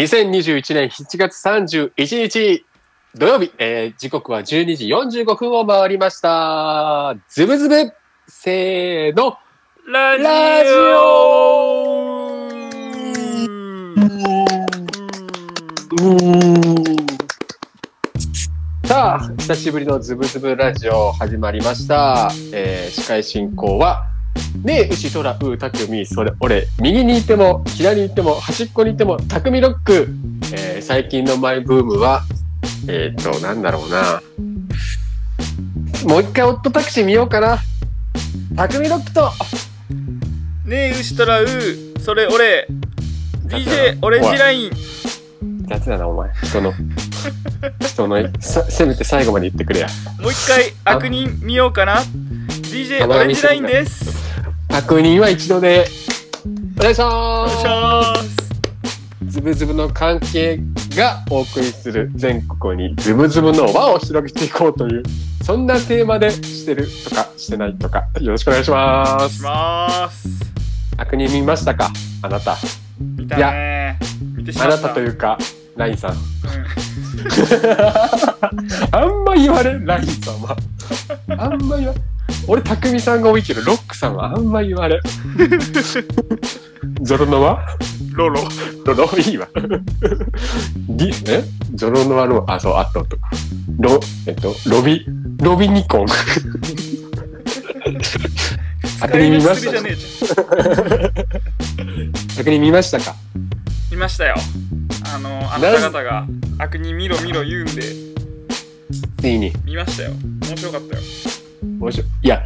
2021年7月31日土曜日、えー時刻は12時45分を回りました。ズブズブせーのラジラジさあ、久しぶりのズブズブラジオ始まりました。えー司会進行は、ねえ、牛とらうたくみ、それ、俺、右にいても、左にいても、端っこにいても、たくみロック。えー最近のマイブームは、えっ、と、なんだろうな。もう一回オットタクシー見ようかな。たくみロックと、ねえ牛とらうそれ俺 DJ オレンジライン雑だな、お前。人の、人の、させめて最後まで言ってくれや。もう一回悪人見ようかな DJ オレンジラインです悪人は一度で、お願いしおますズブズブの関係がお送りする全国にズブズブの輪を広げていこうという、そんなテーマでしてるとかしてないとか、よろしくお願いします。ます悪人見ましたか？あなた。見たねあなたというか、ラインさん。うん あんま言われん、ラインさんは。あんま言われん。俺、たくみさんが多いけど、ロックさんはあんま言われん。ゾロノワ？ロロロロ？いいわ。ギ、え？ゾロノワの、あ、そう、あったと。ロ、えっと、ロビ、ロビニコン。悪人見ました。悪人見ましたか？見ましたよあのあなた方が悪人見ろ見ろ言うんでついに。見ましたよ面白かったよ面白い。いや、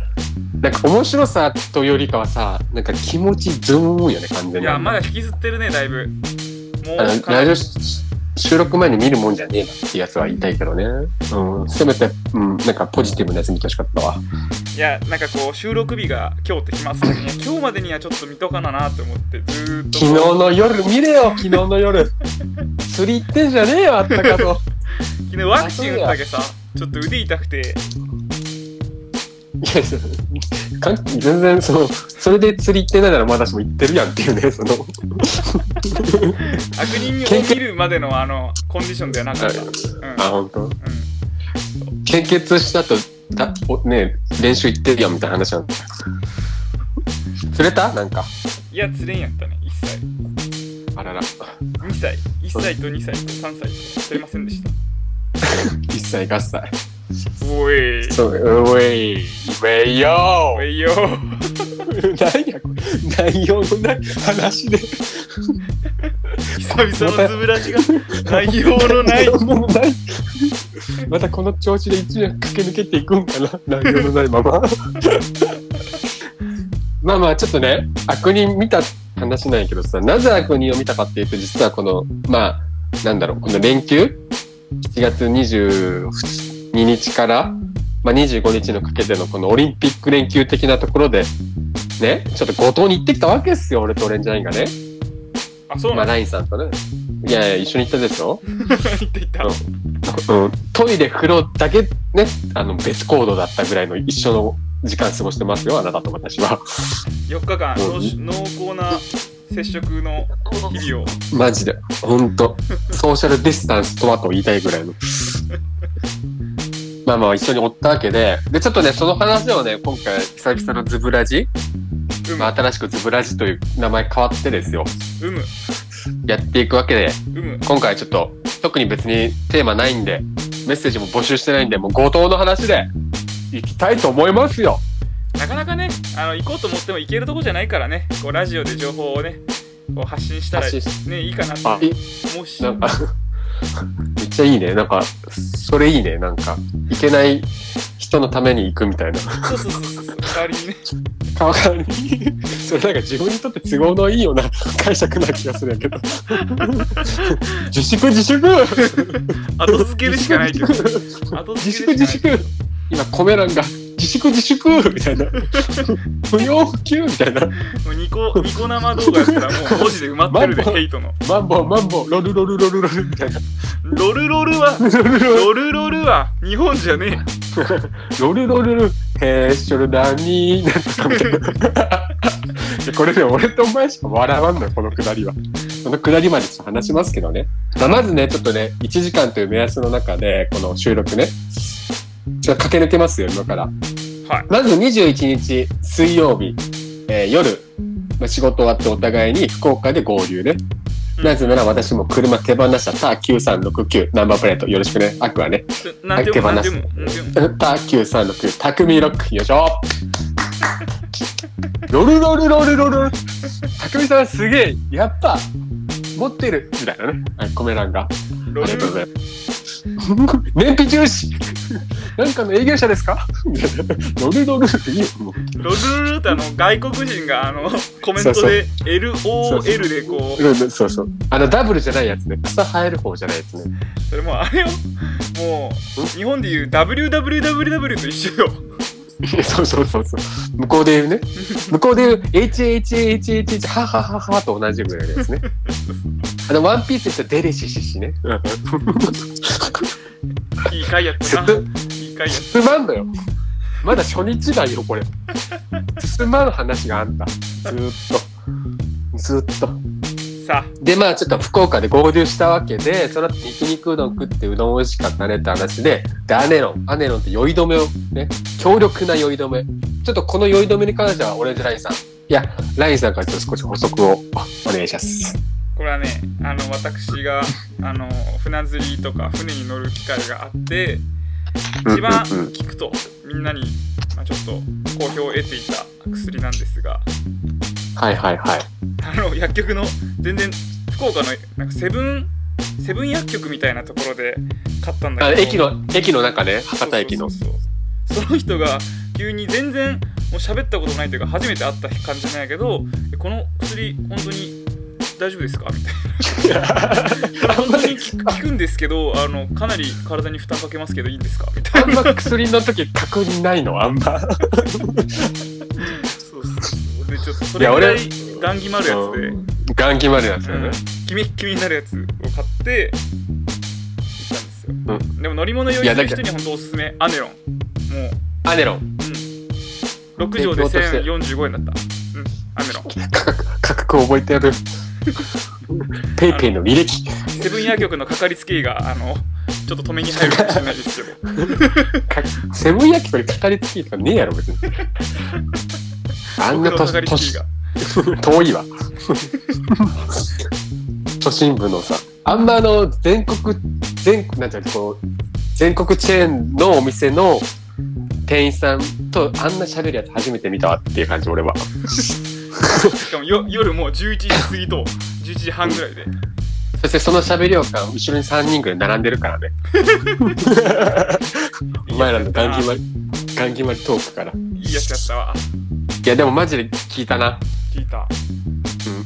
なんか面白さとよりかはさ、なんか気持ちズーンよね、完全に。いやまだ引きずってるねだいぶもうラジオし収録前に見るもんじゃねえなってやつは言いたいけどね。うん。せめて、うん、なんかポジティブなやつ見てほしかったわ。いやなんかこう収録日が今日って決まってた時に今日までにはちょっと見とかななって思ってずーっと昨日の夜、見れよ、昨日の夜。釣り行ってんじゃねえよ、あったかと。昨日ワクチン打ったけさちょっと腕痛くていや、全然、その、それで釣り行ってないならまだしも行ってるやんっていうね、その、悪人を見るまでのあのコンディションではなかった、うんあ、本当？うん、献血した後、だおね練習行ってるやんみたいな話なんだ。釣れた？なんか。いや釣れんやったね1歳あらら。2歳1歳と2歳と3歳と釣れませんでした 一歳合歳。おいそう、うえい、めいよおいよ何やこれ。内容のない話で。久々のズブラジが。内容のない。またこの調子で一年駆け抜けていくんかな。内容のないまま。まあまあちょっとね悪人見た話なんやけどさ。なぜ悪人を見たかっていうと実はこのまあなんだろう。この連休？7月22日から、まあ、25日のかけてのこのオリンピック連休的なところでねちょっと五島に行ってきたわけですよ俺とオレンジラインがねまあ、あそうなんだラインさんとね。いやいや、一緒に行ったでしょ、言っていたうん、トイレ、風呂だけね、あの、別行動だったぐらいの一緒の時間過ごしてますよ、あなたと私は。4日間濃厚な接触の日々をマジで。ほんと。ソーシャルディスタンスとはと言いたいぐらいの。まあまあ、一緒におったわけで。で、ちょっとね、その話をね、今回、久々のズブラジ、うむまあ、新しくズブラジという名前変わってですよ。うむやっていくわけで、うむ今回ちょっと特に別にテーマないんでメッセージも募集してないんでもう強盗の話でいきたいと思いますよ。なかなかねあの行こうと思っても行けるとこじゃないからね。こうラジオで情報をねこう発信したらねいいかなあって思うしちゃいいね。なんかそれいいね。なんかいけない人のために行くみたいな。そうそうそうそう。代わりにね。代わりに。それなんか自分にとって都合のいいような解釈な気がするんやけど。自粛自粛！後付けるしかないけど後自粛付けるしかない自粛今コメ欄が自粛自粛みたいな。不要不急みたいな。もうニコニコ生動画やったらもう文字で埋まってるでマンボヘイトの。マンボマンボロルロルロルロルみたいな。ロルロルはロルロル。ロルロルは日本じゃね ロルロルル。ヘーショルダーになんとかみたいな。これで俺とお前しか笑わんのよこのくだりは。そのくだりまでちょっと話しますけどね。まあ、まずね、ちょっとね、1時間という目安の中で、この収録ね、ちょっと駆け抜けますよ、今から。はい。まず21日水曜日、えー夜、まあ、仕事終わってお互いに福岡で合流ね。うんなぜなら私も車手放したター9369ナンバープレートよろしくね。アクはね。なんでも、なんでも、なんでも。ター9369タクミロックよいしょロルロルロルロルタクミさんすげえやっぱ持ってるみたいなね。はいコメ欄が。ありがとうございます。燃費重視 なんかの営業者ですか？ロルロルっていいよ。ロルルルってあの外国人があのコメントで LOL でこううんそうそう。あの、ダブルじゃないやつね。草生える方じゃないやつね。それもうあれよもう日本でいう WWWW と一緒よそうそうそうそう。向こうで言うね。向こうで言う HHHHH ははははと同じぐらいのやつね。あの、ワンピースってデレシシシね。いい回やったないい回やまんのよ。まだ初日だよ、これ。進まん話があんた。ずーっと。ずーっと。たさで、まあちょっと福岡で合流したわけで、その後肉肉うどん食ってうどん美味しかったねって話で、で、アネロン。アネロンって酔い止めをね、強力な酔い止め。ちょっとこの酔い止めに関してはオレンジラインさん。いや、ラインさんからちょっと少し補足をお願いします。これはねあの私があの船釣りとか船に乗る機会があって一番うんうんうん効くとみんなに、まあ、ちょっと好評を得ていた薬なんですがはいはいはい。あの薬局の全然福岡のなんかセブンセブン薬局みたいなところで買ったんだけどあ駅の、駅の中ね、博多駅の。そうその人が急に全然もう喋ったことないというか初めて会った感じなんやけどえこの薬本当に大丈夫ですか？みたいなこれ本当に効くんですけどあのかなり体に負担かけますけどいいんですか？みたいあんま薬の時確認ないの？あんま。なそうそうでちょっとそれぐらいガン決まるやつで、うん、ガン決まるやつよね。キメッキメになるやつを買って行ったんですよ、うでも乗り物用意する人には本当おすすめアネロンもうアネロン。うん。6畳で勉強として1045円だった。うん。アメロン。価格、価格覚えてやる。ペイペイの履歴。セブン薬局のかかりつけ医が、あの、ちょっと止めに入るかもしれないですけど。か セブン焼きこれかかりつきとかねえやろ、別に。あんな年、が。遠いわ。都心部のさ、あんまあの、全国、全、なんていうの、こう、全国チェーンのお店の店員さんとあんな喋るやつ初めて見たわっていう感じ、俺は。しかもよ夜もう11時過ぎと11時半ぐらいで。そしてその喋りをか後ろに3人ぐらい並んでるからね。お前らのガン決まり、ガン決まりトークから。いいいやつやったわ。や、でもマジで聞いたな。聞いた。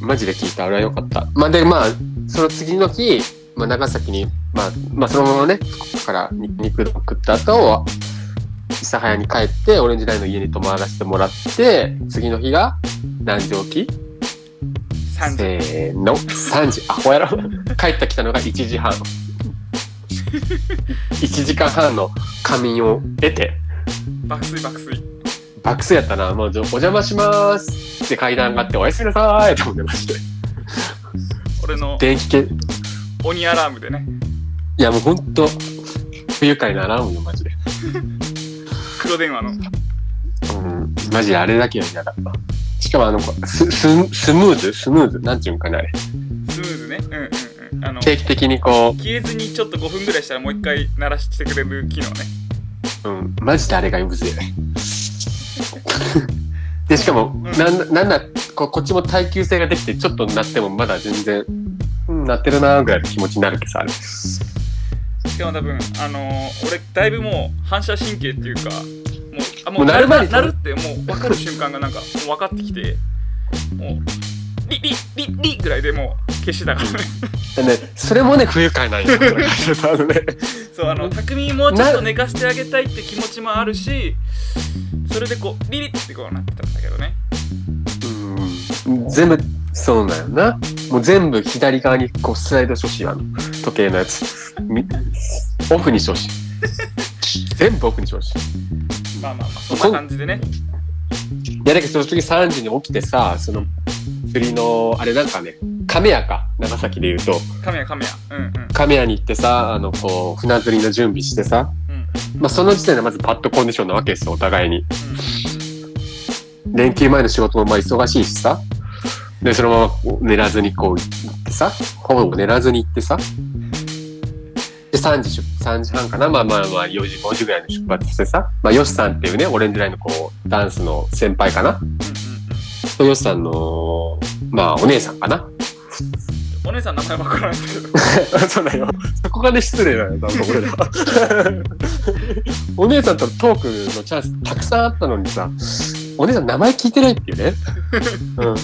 うん、マジで聞いた。あれはよかった。まあ、で、まあ、その次の日、まあ、長崎に、まあ、まあ、そのままね、福岡から肉食った後、諫早に帰って、オレンジラインの家に泊まらせてもらって、次の日が、何時起き3時。せーの、3時。アホやろ。帰ってきたのが1時半。1時間半の仮眠を得て、爆睡爆睡。爆睡やったな。もう、お邪魔しますって階段上がって、おやすみなさーいって思ってまして。俺の電気系、鬼アラームでね。いやもうほんと、不愉快なアラームよ、マジで。黒電話の。うん、マジであれだけは嫌だった。しかもあの、ス、ス、スムーズ？スムーズ？なんていうんかな、あれ。スムーズね。うんうんうん。あの、定期的にこ消えずにちょっと5分ぐらいしたらもう一回鳴らしてくれる機能ね。う、うん、マジであれがうぜえ。で、しかも、うんなん、なんだ、ここっちも耐久性ができて、ちょっと鳴ってもまだ全然、うん、鳴ってるなーぐらいの気持ちになるけどさ、あれ。しかも多分、あのー俺、だいぶもう反射神経っていうか、もう、あもうもう鳴るなるってもう分かる瞬間がなんか、分かってきて、もう、リリリリぐらいでもう消してたからね。でね、それもね、不愉快なんよ。そう、あの、匠もうちょっと寝かしてあげたいって気持ちもあるし、それでこう、リリってこうなってたんだけどね。うん全部そうなんよな。もう全部左側にこうスライドしてほしいあの時計のやつ。みオフにしてほしい。全部オフにしてほしい。まあまあまあ、そんな感じでね。いやだけどその時3時に起きてさ、その釣りのあれなんかね、亀屋か、長崎で言うと、カメヤカメヤうんうん亀屋に行ってさ、あの、こう、船釣りの準備してさ、うんまあ、その時点でまずバッドコンディションなわけですよ、お互いに。うん連休前の仕事もまあ忙しいしさ。で、そのまま寝らずにこう行ってさ、ほぼ寝らずに行ってさ。で、3時出、3時半かなまあまあまあ、4時、5時ぐらいに出発してさ。まあ、ヨシさんっていうね、オレンジラインのこう、ダンスの先輩かな。うんうんヨシさんの、まあ、お姉さんかな。うんお姉さん名前わからないけど そうだよ。そこがね、失礼だよ、多分俺ら。お姉さんとトークのチャンスたくさんあったのにさ、お姉さん名前聞いてないっていうね。うん。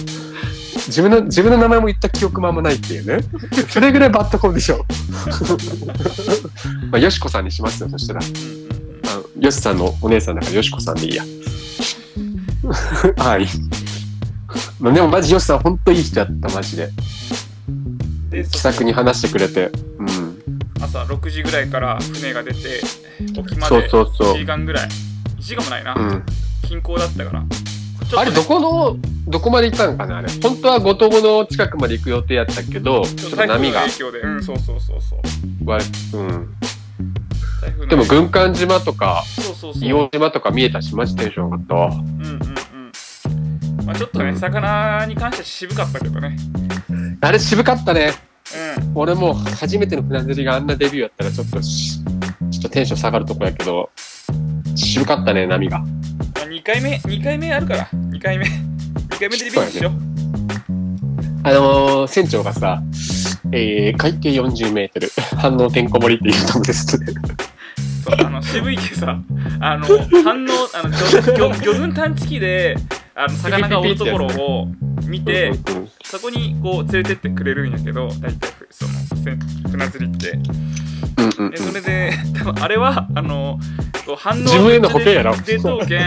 自分の、自分の名前も言った記憶もあんまないっていうね。それぐらいバッドコンディション。まあ、よしこさんにしますよ、そしたら。あのよしさんのお姉さんだからよしこさんでいいや。はい。まあでもマジよしさんほんといい人やった、マジで。で気さくに話してくれて。うん。朝6時ぐらいから船が出て沖まそうでそうそう1時間ぐらい1時間もないな、うん。近郊だったからあれ、どこの、どこまで行ったのかなあれ。本当は五島の近くまで行く予定やったけど、ちょっと波が。影響で。うんそうそうそうそう。割れ、うん。でも、軍艦島とか、硫黄島とか見えたし、マジテンション上がったわ。うんうんうん。まあちょっとね、うん。魚に関しては渋かったけどね。あれ渋かったね。うん。俺も初めての船釣りがあんなデビューやったらちょっとし、ちょっとテンション下がるとこやけど、渋かったね、波が。まあ、2回目2回目あるから。2回目。2回目でリベンジしよう。あのー、船長がさ、えー、海底40メートル、反応てんこ盛りっていうとこです。って。そうあの渋いけさあの反応あの魚魚魚群探知機であの魚がおるところを見てそこにこう連れてってくれるんやけど大体ふそのせ船釣りってうんうんうん。でそれで多分あれはあの反応自分への保険やろ。出とうけん。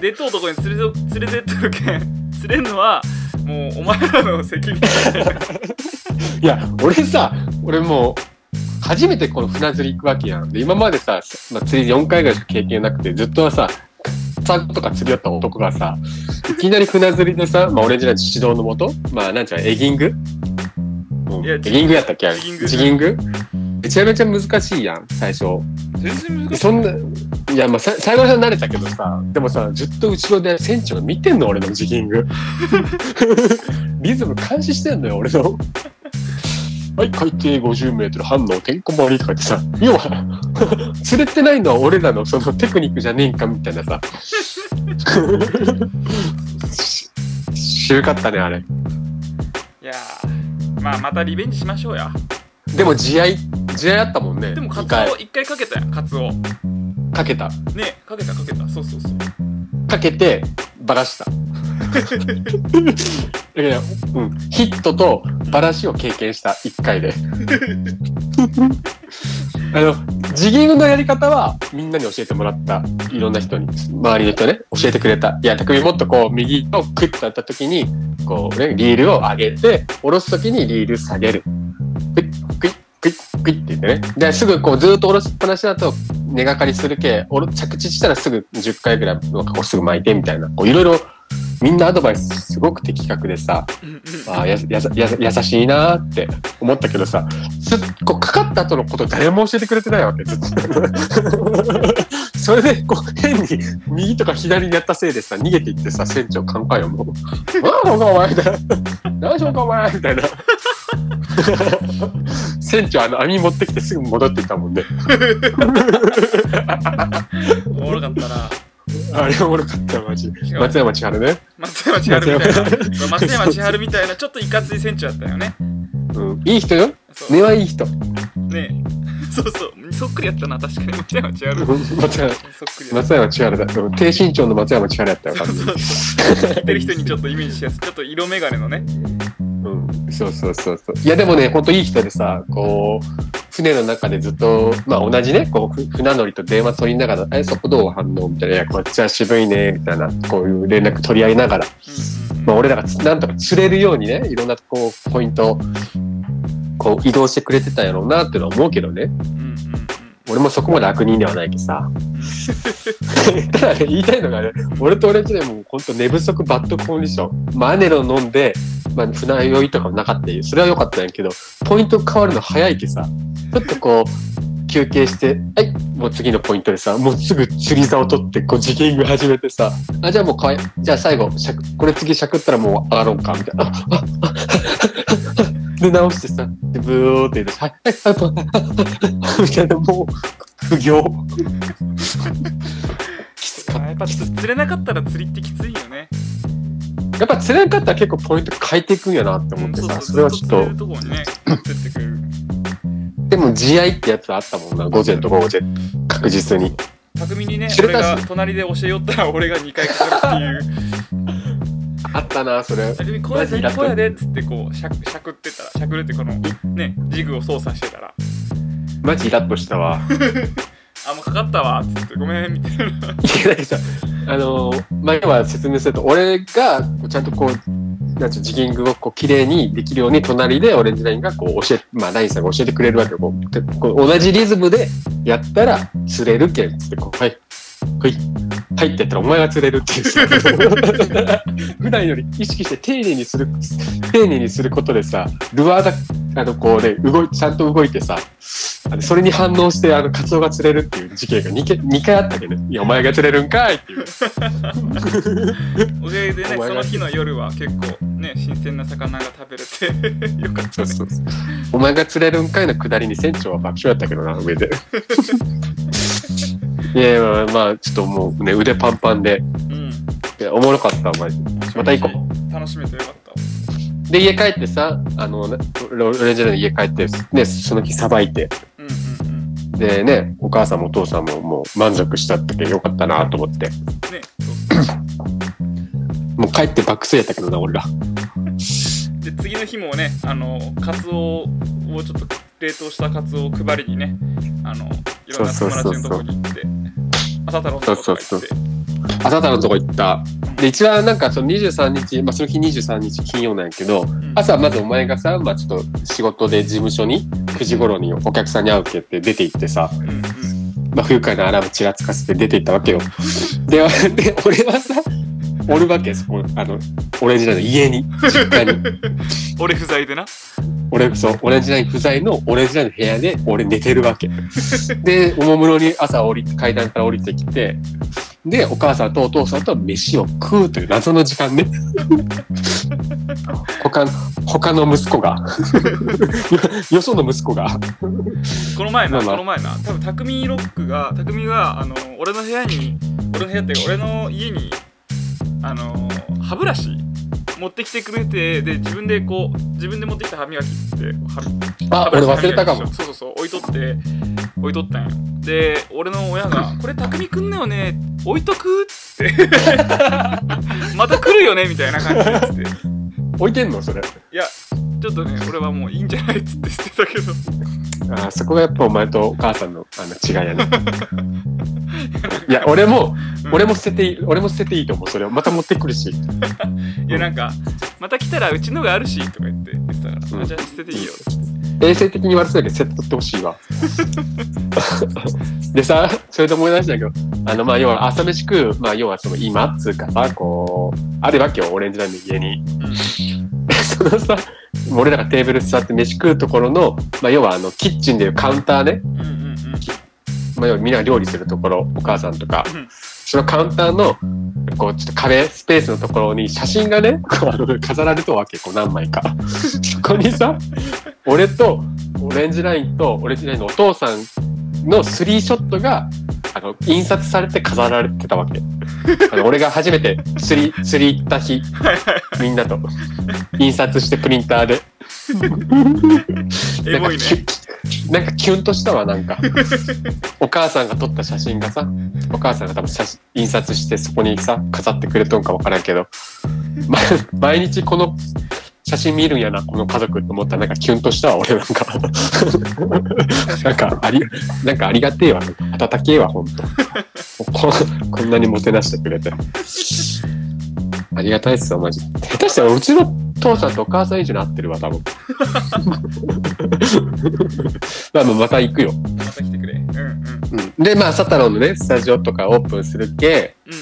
出とうとこに連れて連れてってるけん。釣れんのはもうお前らの責任 いや、俺さ、俺もう、初めてこの船釣り行くわけやん。で、今までさ、まあ、釣り4回ぐらいしか経験なくて、ずっとはさ、サーとか釣り寄った男がさ、いきなり船釣りでさ、まあ、俺じゃない指導のもと、まあ、なんちゅうのエギング？エギングやったっけ？あれ。ジギング。ジギング？めちゃめちゃ難しいやん、最初。全然難しいそんな、いや、まあ、さ最後は慣れたけどさ、でもさ、ずっと後ろで船長が見てんの、俺のジギング。リズム監視してんのよ、俺の。はい、海底50メートル、反応、てんこ盛りとか言ってさ、要は、釣れてないのは俺らのそのテクニックじゃねえんかみたいなさ。し渋かったね、あれ。いやーまあまたリベンジしましょうやでも、地合い、地合いあったもんね。でもカツオ一回かけたやんカツオねかけた。かけたかけたそうそうそうかけて、ばらした。うん、ヒットとバラシを経験した、一回で。あの、ジギングのやり方はみんなに教えてもらった。いろんな人に、周りの人ね、教えてくれた。いや、匠もっとこう、右をクッとやった時に、こうね、リールを上げて、下ろす時にリール下げる。クイッ、クイッ、クイッ、て言ってね。で、すぐこう、ずーっと下ろしっぱなしだと、根がかりするけ、着地したらすぐ10回ぐらい、なんかこうすぐ巻いてみたいな。こう、いろいろ、みんなアドバイスすごく的確でさ、ああややさやさ優しいなーって思ったけどさすこうかかった後のこと誰も教えてくれてないわけ。ずっとそれでこう変に右とか左にやったせいでさ逃げていってさ船長カンカンよもう「ああお前」みたいな「大丈夫かお前」みたいな 船長あの網持ってきてすぐ戻っていったもんね。おもろかったな。あれおもろかったマジ。松山千春ね、松山千春みたいな。そう松山千春みたいなちょっといかつい船長だったよね。うん、いい人よ。そう。根はいい人。ね。そうそう。そっくりやったな確かに。松山千春。松山千春だ。うん低身長の松山千春やったよ完全にそうそう。聞いてる人にちょっとイメージしやすい。ちょっと色眼鏡のねうん、そうそうそうそう。いやでもね、ほんといい人でさ、こう、船の中でずっと、まあ同じね、こう、ふ船乗りと電話取りながら、え、そこどう反応みたいな、いや、こっちは渋いね、みたいな、こういう連絡取り合いながら、まあ俺らがつなんとか釣れるようにね、いろんなこう、ポイントを、こう、移動してくれてたんやろうなっていうのは思うけどね。うん俺もそこまで悪人ではないけどさ。ただね、言いたいのがね、俺と俺んちでもうほんと寝不足バッドコンディション。マネロ飲んで、まあ、船酔いとかもなかったよそれは良かったんやけど、ポイント変わるの早いけどさ、ちょっとこう、休憩して、はい、もう次のポイントでさ、もうすぐ釣り竿を取って、こう、ジギング始めてさ、あ、じゃあもうかわい、じゃあ最後、しゃくこれ次しゃくったらもう上がろうか、みたいな。で、直してさ、で、ブーって言って、はい、はい、はい、みたいな、もう、苦行。きつかっやっぱ釣れなかったら釣りってきついよね。た。やっぱ釣れなかったら結構ポイント変えていくんやなって思ってさ、それはちょっとずとね。でも地合いってやつあったもんな、午前と午後で、確実に。匠にね、俺が隣で教えよったら俺が2回かかるっていう。あったな、それ。匠こうやで、こうやでっつってこう、しゃくしゃくってたら、しゃくるってこの、ね、ジグを操作してたら、マジイラッとしたわ。あ、もうかかったわっつって、ごめん、みたいな。いや、ださ、あのー、前は説明すると、俺が、ちゃんとこう、なんちゅう、ジギングをこう、綺麗にできるように、隣でオレンジラインがこう、教え、まあ、ラインさんが教えてくれるわけよ。こうでこう同じリズムでやったら、釣れるけん、つって、こう、はい、はい、はいってやったら、お前が釣れるっていうさ。普段より意識して丁寧にする、丁寧にすることでさ、ルアーが、あの、こうね、動い、ちゃんと動いてさ、あのそれに反応して、あの、カツオが釣れるっていう事件が2回 ,2 回あったけど、いや、お前が釣れるんかいっていう。おかげでね、その日の夜は結構ね、新鮮な魚が食べれて よかったね。そうそうお前が釣れるんかいの下りに船長は爆笑やったけどな、上で。いやまあ、まあ、ちょっともうね、腕パンパンで、うん。いやおもろかったわ、マジで。また行こ楽しめてよかったわ。で、家帰ってさ、あの、ねロロレンジャーの家帰って、ね、その日さばいて、うんうんうん。でね、お母さんもお父さんももう満足したってよかったなと思って。ね、そうそう。もう帰って爆睡やったけどな、俺ら。で、次の日もね、あの、カツオをちょっと冷凍したカツオを配りにね、あの、いろんな友達のとこに行って、朝太郎のとこそうそう行って、朝太郎のとこ行った。で、一番なんかその23日、まあその日23日金曜なんやけど、うん朝まずお前がさ、まあちょっと仕事で事務所に9時頃にお客さんに会うけって出て行ってさ、うんうん。まあ不愉快なアラームちらつかせて出て行ったわけよ。で、で俺はさ、おるわけそこ、あの、オレンジラインの家に、実家に。俺不在でな。俺、そう、オレンジライン不在のオレンジラインの部屋で俺寝てるわけ。で、おもむろに朝降りて、階段から降りてきて、で、お母さんとお父さんと飯を食うという謎の時間ね。他、他の息子が、よよその息子が、この前な、まあまあこの前な、多分匠ロックが、匠が、あの、俺の部屋に、俺の部屋っていうか、俺の家に、あの、歯ブラシ持ってきてくれて、で、自分でこう、自分で持ってきた歯磨きって、歯あ、俺忘れたかも。そうそうそう置いとって置いとったんよで俺の親が「これ匠くんだよね置いとく?」って また来るよねみたいな感じでつって置いてんのそれ。いやちょっとね俺はもういいんじゃないっつって 捨てたけどあそこがやっぱお前とお母さんのあの違いやね。いや、俺も、うん俺も捨てていい、俺も捨てていいと思う。それをまた持ってくるし。いやなんか「また来たらうちのがあるし」とか言って言ってたから、うんあじゃあ捨てていいよ」って衛生的に悪そうだけど、セット取ってほしいわ。でさ、それで思い出したけど、あの、まあ、要は朝飯食う、まあ、要はその今っつうかさ、こう、あるわけよ、オレンジラインの家に。うんそのさ、俺らがテーブル座って飯食うところの、まあ、要はあの、キッチンでいうカウンターね。うんうんうんまあ、要はみんなが料理するところ、お母さんとかうん、そのカウンターの、こう、ちょっと壁、スペースのところに写真がね、こう飾られとるわけ、こう何枚か。そこにさ、俺と、オレンジラインと、オレンジラインのお父さんのスリーショットが、あの、印刷されて飾られてたわけ。あの俺が初めて釣り、釣り行った日、みんなと、印刷してプリンターで。エモいねなんかキュなんかキュンとしたわ、なんか。お母さんが撮った写真がさ、お母さんが多分写真印刷してそこにさ、飾ってくれとんかわからんけど、ま、毎日この写真見るんやな、この家族って思ったらなんかキュンとしたわ、俺なんか。なんかあり、なんかありがてえわ、温けえわ、ほんと。ここんなにもてなしてくれて。ありがたいっすよ、マジ。下手したらうちの父さんとお母さん以上に合ってるわ、多分。まあまた行くよ。また来てくれうんうんうん、で、まあ、サタロンのね、スタジオとかオープンするけ、うん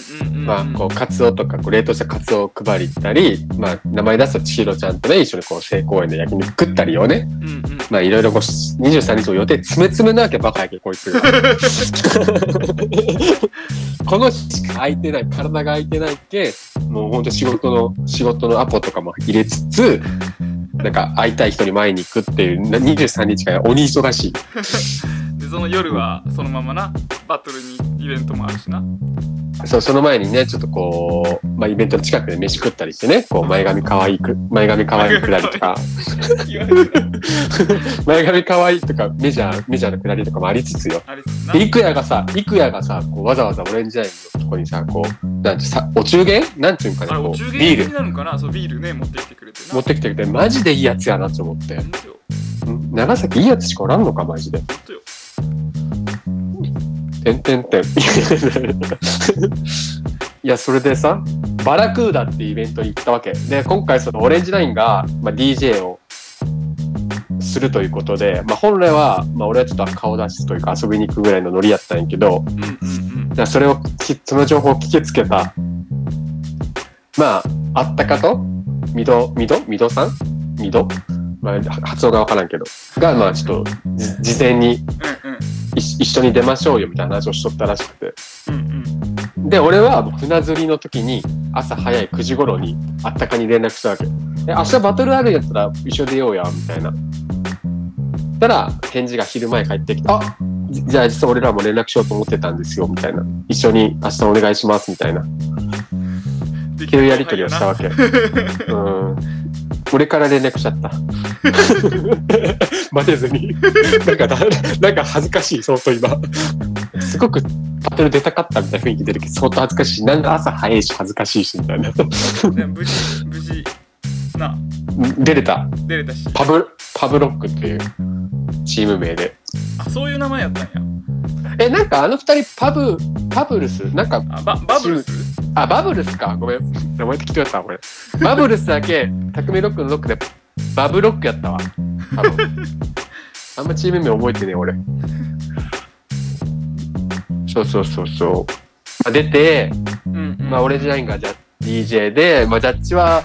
まあ、こう、カツオとか、こう冷凍したカツオを配りたり、まあ、名前出すと千尋ちゃんとね、一緒にこう、成公園で焼肉食ったりをね、うんうんまあ、いろいろこう、23日の予定詰め詰めなわけバカやけ、こいつが。この日しか空いてない、体が空いてないっけ、もうほんと仕事の、仕事のアポとかも入れつつ、なんか会いたい人に会いに行くっていう、な23日間鬼忙しい。でその夜はそのままなバトルにイベントもあるしな。そう、その前にね、ちょっとこう、まあ、イベントの近くで飯食ったりしてね、こう、前髪可愛いく、前髪可愛いくだりとか、前髪可愛いとか、メジャー、メジャーのくだりとかもありつつよ。で、イクヤがさ、イクヤがさ、こうわざわざオレンジラインのとこにさ、こう、なんてさ、お中元？なんていうんかな、あれこう、ビール。になるのかな？そうビールね持ってきてくれてな。持ってきてくれて、マジでいいやつやなと思って。長崎いいやつしかおらんのか、マジで。てんてんてん。いや、それでさ、バラクーダっていうイベントに行ったわけ。で、今回そのオレンジラインが、まあ、DJ をするということで、まあ、本来は、まあ、俺はちょっと顔出しというか遊びに行くぐらいのノリやったんやけど、うんうんそれをき、その情報を聞きつけた、まあ、あったかと、みど、みどみどさん？みどまあ、は発音がわからんけど。が、まあ、ちょっと、じ事前にうんうんい一緒に出ましょうよみたいな話をしとったらしくて。うんうんで、俺は船釣りの時に朝早い9時頃にあったかに連絡したわけ。え、明日バトルあるんやったら一緒出ようや、みたいな。たら、返事が昼前帰ってきて、あじじゃあ実は俺らも連絡しようと思ってたんですよ、みたいな。一緒に明日お願いします、みたいな。でっていうやりとりをしたわけ。うん。俺から連絡しちゃった。待てずに。なんかだ、なんか恥ずかしい、相当今。すごくバトル出たかったみたいな雰囲気出るけど、相当恥ずかしい。なんか朝早いし恥ずかしいし、みたいな。で無事無事な出れた。出れたしパブ、パブロックっていうチーム名で。あそういう名前やったんやえ、なんかあの二人パブ、パブルス？なんか、あババブルス？あ、バブルスか。ごめん。名前適当やったわ、これ。バブルスだけ、匠ロックのロックで、バブロックやったわ。多分。あんまチーム名覚えてねえ、俺。そうそうそうそう。まあ、出て、うんうんまあ、オレンジラインがじゃ DJ で、まあ、ジャッジは、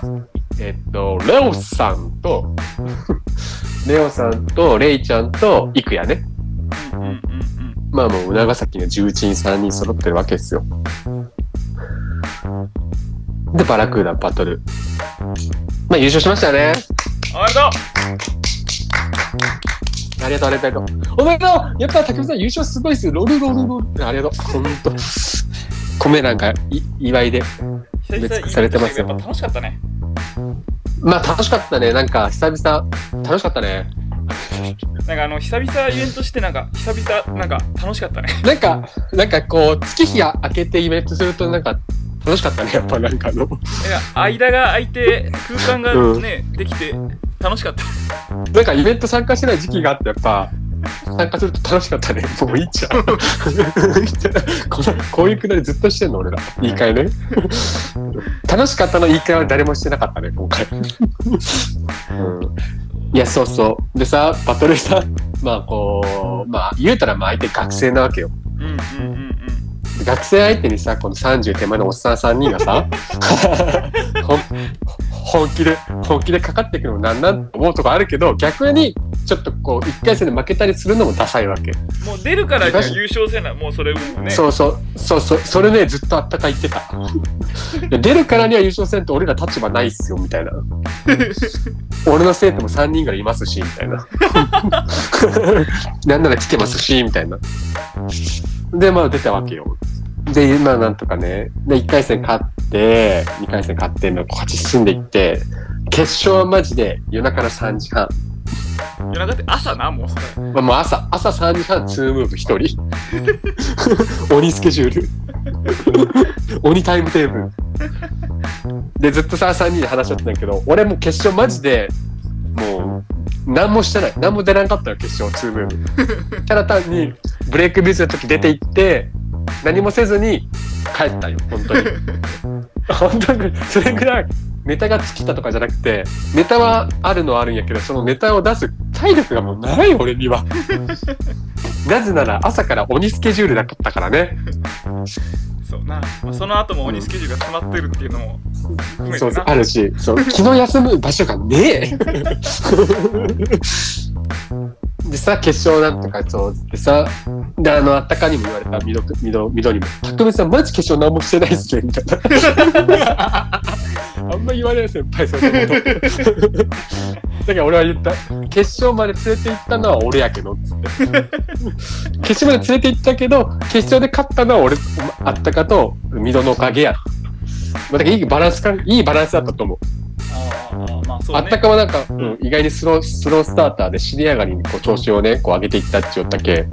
えっと、レオさんと、レオさんと、レイちゃんと、イクヤね。まあもう長崎の重鎮3人揃ってるわけですよ。で、バラクーダバトル。まあ優勝しましたね。おめでとありがとう、ありがとう。おめでとうやっぱ竹内さん優勝すごいっすよ。ロルロルロル。ありがとう。ほんと。米なんかい祝いで。う久々別されてますよやっぱ楽しかったねまあ楽しかったね。なんか久々、楽しかったね。なんかあの久々イベントしてなんか久々なんか楽しかったねなんか、なんかこう、月日が明けてイベントするとなんか楽しかったね。やっぱなんかあの。なんか間が空いて空間がね、できて楽しかったなんかイベント参加してない時期があって、やっぱ、参加すると楽しかったね。もういいじゃん。このこういうくだりずっとしてんの俺ら。言い換えね。楽しかったの言い換えは誰もしてなかったね、今回。うん、いや、そうそう。でさ、バトルさ、まあこう、まあ言うたらまあ相手学生なわけよ。うんうんうん学生相手にさ、この30手前のおっさん3人がさ、本気で、本気でかかっていくのもなんなんと思うとこあるけど、逆に、ちょっとこう、1回戦で負けたりするのもダサいわけ。うんもう出るからには優勝せなもうそれもねそうそう、そうそう、それね、ずっとあったか言ってた。で出るからには優勝せんと俺ら立場ないっすよ、みたいな。俺の生徒も3人ぐらいいますし、みたいな。なんなら来てますし、みたいな。で、まあ出たわけよ。で、まあなんとかね、で、1回戦勝って、2回戦勝って、まあ勝ち進んでいって、決勝はマジで夜中の3時半。夜中って朝なもうそれまあ、もう朝、朝3時半、2ムーブ1人。鬼スケジュール。鬼タイムテーブル。で、ずっとさ、3人で話し合ってたんやけど、俺もう決勝マジで、もう、何もしてない。何も出なかったよ、決勝2ムーブ。ただ単に、ブレイクビズの時出て行って、何もせずに帰ったよ、本当に。本当に、それぐらい、ネタが尽きたとかじゃなくて、ネタはあるのはあるんやけど、そのネタを出す体力がもうない俺には。なぜなら朝から鬼スケジュールだったからね。そうな、まあ、その後も鬼スケジュールが詰まってるっていうのもそう、あるし、そう、気の休む場所がねえ。でさ、決勝なんとかそうでさ、で、あの、あったかにも言われた、みど、みど、みどにも、たくみさん、マジ決勝何もしてないっすね、みたいな。あんま言われない先輩、そんなこと。だから俺は言った、決勝まで連れて行ったのは俺やけど、つって。決勝まで連れて行ったけど、決勝で勝ったのは俺、あったかと、みどのおかげや。まあ、だからいいバランスか、いいバランスだったと思う。あまあそうね。あったかはなんか、うん、意外にスロー、スロースターターで尻上がりにこう調子をね、こう上げていったって言ったけ、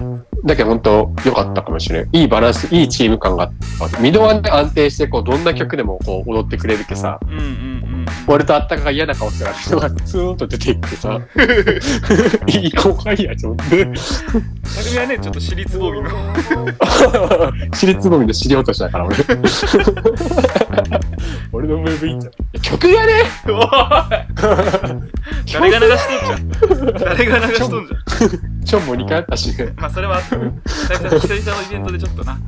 うんうんうん。だけど本当良かったかもしれん。いいバランス、いいチーム感があった。ミドはね、安定して、こう、どんな曲でもこう踊ってくれるけさ、うんうんうん俺とあったかが嫌な顔してたら人がツーンと出ていってさ、いい後輩や、ちょっと。匠はねちょっと私立ボビの。尻つぼみの尻落としだから俺。俺のムーブいいんじゃん。曲がねおい。誰が流しとんじゃん。誰が流しとんじゃん。ちょん。も2回あったし、まあそれは久々の久々のイベントでちょっとな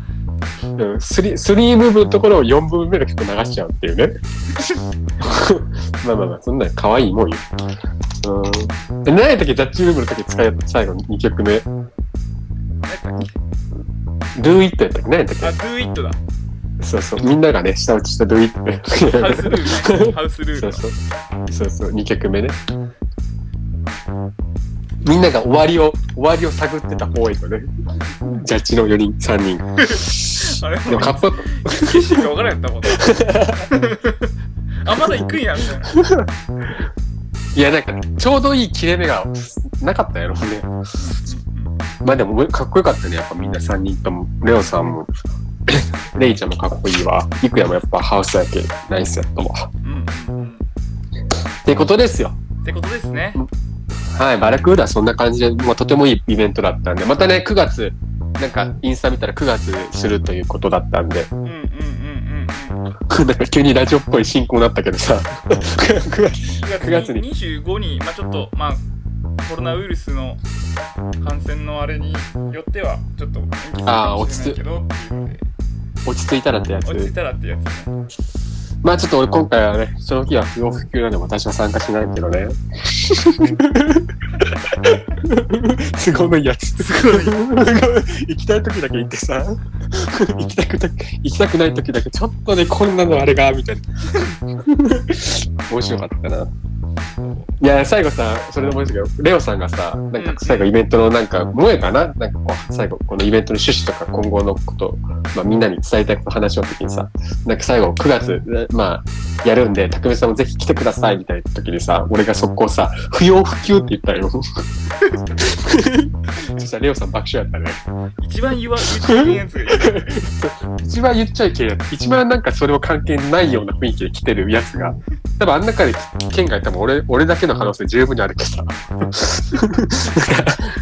うん、スリスリームーブのところを4部分目の曲流しちゃうっていうね。まあまあまあ、そん。なん。可愛いもん。よ。うん。で何やったっけ、ジャッジムーブの時使いやった最後の2曲目。何やったっけ Do It やったっけ何やったっけあ Do It だそうそう。みん。ながね、舌打ちした Do It ね。ハウスルールハウスルールそうそう。そうそう、2曲目ね。みんなが終わりを、終わりを探ってた方へとね。ジャッジの4人、3人。あれ？でもかっこよかった。決心が分からんやったもん あまだ行くんやみたいないや、なんか、ちょうどいい切れ目がなかったやろね。まあでも、かっこよかったね。やっぱみんな3人とも。レオさんも、レイちゃんもかっこいいわ。イクヤもやっぱハウスやけ、ナイスやったわ。うんうんうんってことですよ。ってことですねはい、バラクーダはそんな感じで、まあ、とてもいいイベントだったんで、またね、9月、なんかインスタ見たら9月するということだったんで、うん。うんうんうんうん なんか急にラジオっぽい進行になったけどさ、9月9月に。25に、まあ、ちょっと、まあ、コロナウイルスの感染のあれによっては、ちょっと延期するかもしれないけど。落ち着いたらってやつ。落ち着いたらってやつね。まあちょっと俺今回はね、その日は不要不急なんで私は参加しないけどね。都合のいいやつ。すごい。行きたい時だけ行ってさ、行きたくな行きたくない時だけちょっとね、こんなのあれが、みたいな。面白かったな。いや、最後さ、それで思い出したけど、レオさんがさ、なんか最後イベントのなんか、萌えかな？なんかこう、最後、このイベントの趣旨とか今後のこと、まあみんなに伝えたいこと話し合った時にさ、なんか最後9月、まあ、やるんで、匠さんもぜひ来てくださいみたいな時にさ、俺が速攻さ、不要不急って言ったよ。そしたらレオさん爆笑やったね。一番言わ 言っちゃいけんやつ。一番言っちゃいけない。一番なんかそれも関係ないような雰囲気で来てるやつが。多分あん中で県外多分俺、俺だけの可能性十分にあるけどさ。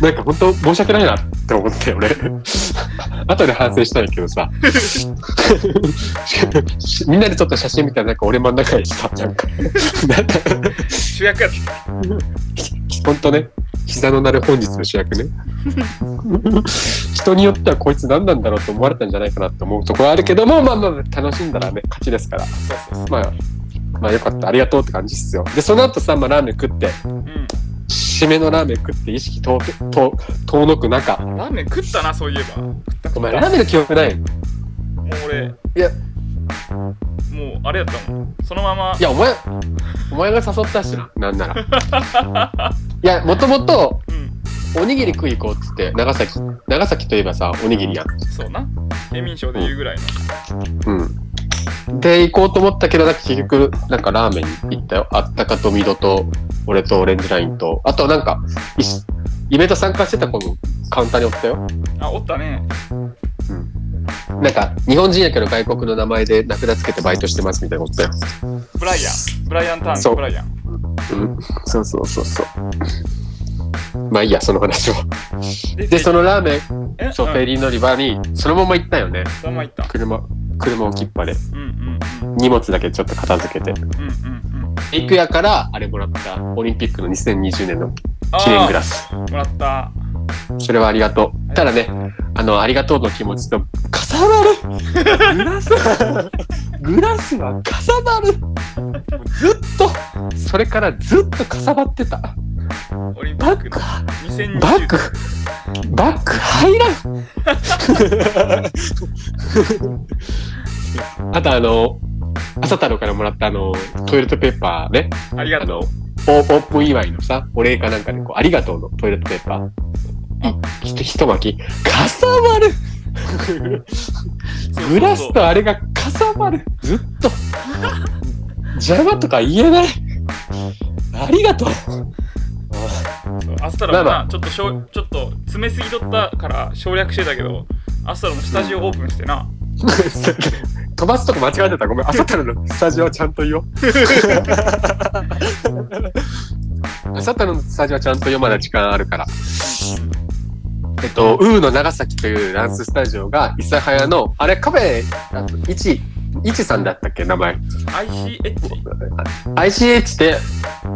なんか、本当申し訳ないなって思って、俺。後で反省したんやけどさ。みんなで撮った写真みたいななんか俺真ん中にした。なんか、主役やった。本当ね、膝の鳴る本日の主役ね。人によってはこいつ何なんだろうと思われたんじゃないかなと思うところはあるけども、まあまあ楽しんだらね、勝ちですから。そうそうそう。まあ、まあよかった。ありがとうって感じっすよ。で、その後さ、まあラーメン食って、うん。締めのラーメン食って意識遠く、遠、遠のく中。ラーメン食ったな、そういえば。食った食お前。ラーメンの記憶ない？いもう俺、や、もうあれやったもん。そのままい、や、お前、お前が誘ったしな、なんなら。いや、もともと、うん。おにぎり食い行こうっつって、長崎、長崎といえばさ、おにぎりやん。そうな。県民賞で言うぐらいの。うん。で、行こうと思ったけど、なんか結局、なんかラーメンに行ったよ。あったかとミドと、俺とオレンジラインと、あとなんか、イベント参加してた子もカウンターにおったよ。あ、おったね。なんか、日本人やけど外国の名前で名札つけてバイトしてますみたいなことだよ。ブライアン。ブライアンターンそうブライアン。うん。そうそうそうそう。まあいいや、その話は。でで、そのラーメン、えそう、フェー。リー乗り場に、そのまま行ったよね。そのまま行った。車、車置きっぱで。うんうんうん。荷物だけちょっと片付けて。うんうんうん。行くやから、あれもらった。オリンピックの2020年の記念グラス。もらった。それはありがとう。ただね、あの、ありがとうの気持ちと、重さばるグラスグラスはかさばるずっとそれからずっとかさばってたオリンピックバック？2020バック？バック入らん。あとあの朝太郎からもらったあのトイレットペーパーね。ありがとう。オープン祝いのさお礼かなんかでこうありがとうのトイレットペーパー。いひと一巻き。かさばる。グラスとあれがかさばる。ずっと。邪魔とか言えない。ありがとうアスタロもな、ちょっとしょうちょっと詰めすぎとったから省略してたけどアスタロもスタジオオープンしてな、飛ばすとこ間違えてた。ごめん。朝太郎のスタジオはちゃんと言おう。朝太郎のスタジオはちゃんと読まない時間あるから。えっと、ウーの長崎というダンススタジオが、諫早の、あれカフェ、いち、いちさんだったっけ名前。ICH? ICH で、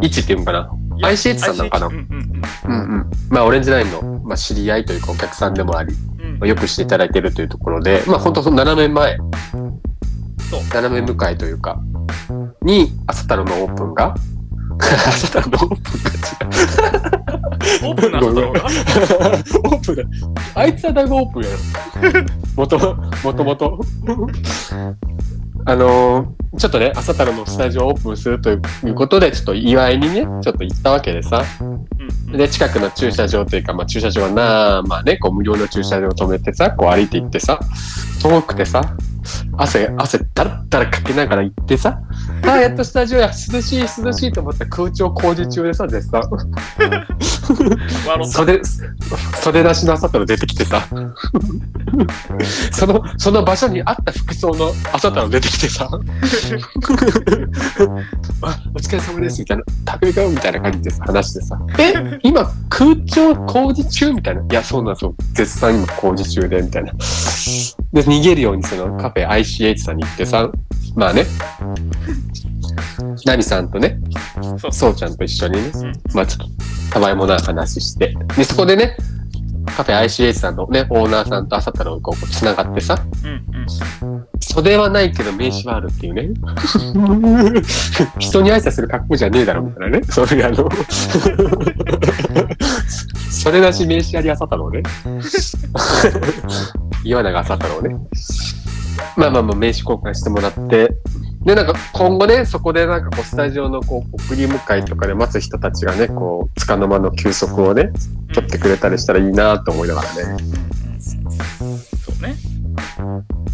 いちっていうのかな。ICH さんなのかな？うんうんうんうん。まあ、オレンジラインの、まあ、知り合いというかお客さんでもあり、うんまあよくしていただいているというところで、まあ、本当その斜め前、そう斜め向かいというか、に、朝太郎のオープンが、朝太郎のオープンが違う。オープンなアスタロがオープンだ。あいつはだいぶオープンやろ。もともともと。あのーちょっとね、朝太郎のスタジオをオープンするということで、ちょっと祝いにね、ちょっと行ったわけでさ。で、近くの駐車場というか、まあ駐車場はな、まあね、こう無料の駐車場を止めてさ、こう歩いて行ってさ、遠くてさ、汗、汗だらだらかけながら行ってさ、ああ、やっとスタジオや、涼しい、涼しいと思ったら空調工事中でさ、絶賛。袖、袖出しの朝太郎出てきてさ、その、その場所にあった服装の朝太郎出てきてさ、あ、お疲れ様です、みたいな、食べかよみたいな感じでさ、話してさ、え、今空調工事中みたいな。いや、そうなんですよ。絶賛今工事中で、みたいな。で、逃げるようにその。カフェ ICH さんに行ってさ、まあね、ナミさんとね、そう。ちゃんと一緒にね、うん。まあちょっと、たわいもない話して。で、そこでね、カフェ ICH さんのね、オーナーさんと朝太郎がこう、つながってさ、うんうん袖はないけど名刺はあるっていうね。人に挨拶する格好じゃねえだろ、みたいなね。それあの、それなし名刺あり朝太郎ね。岩永朝太郎ね。まあまあまあ名刺交換してもらって、で、なんか今後ね、そこでなんかこうスタジオのこう送り迎えとかで待つ人たちがね、こう、つかの間の休息をね、取ってくれたりしたらいいなと思いながらね。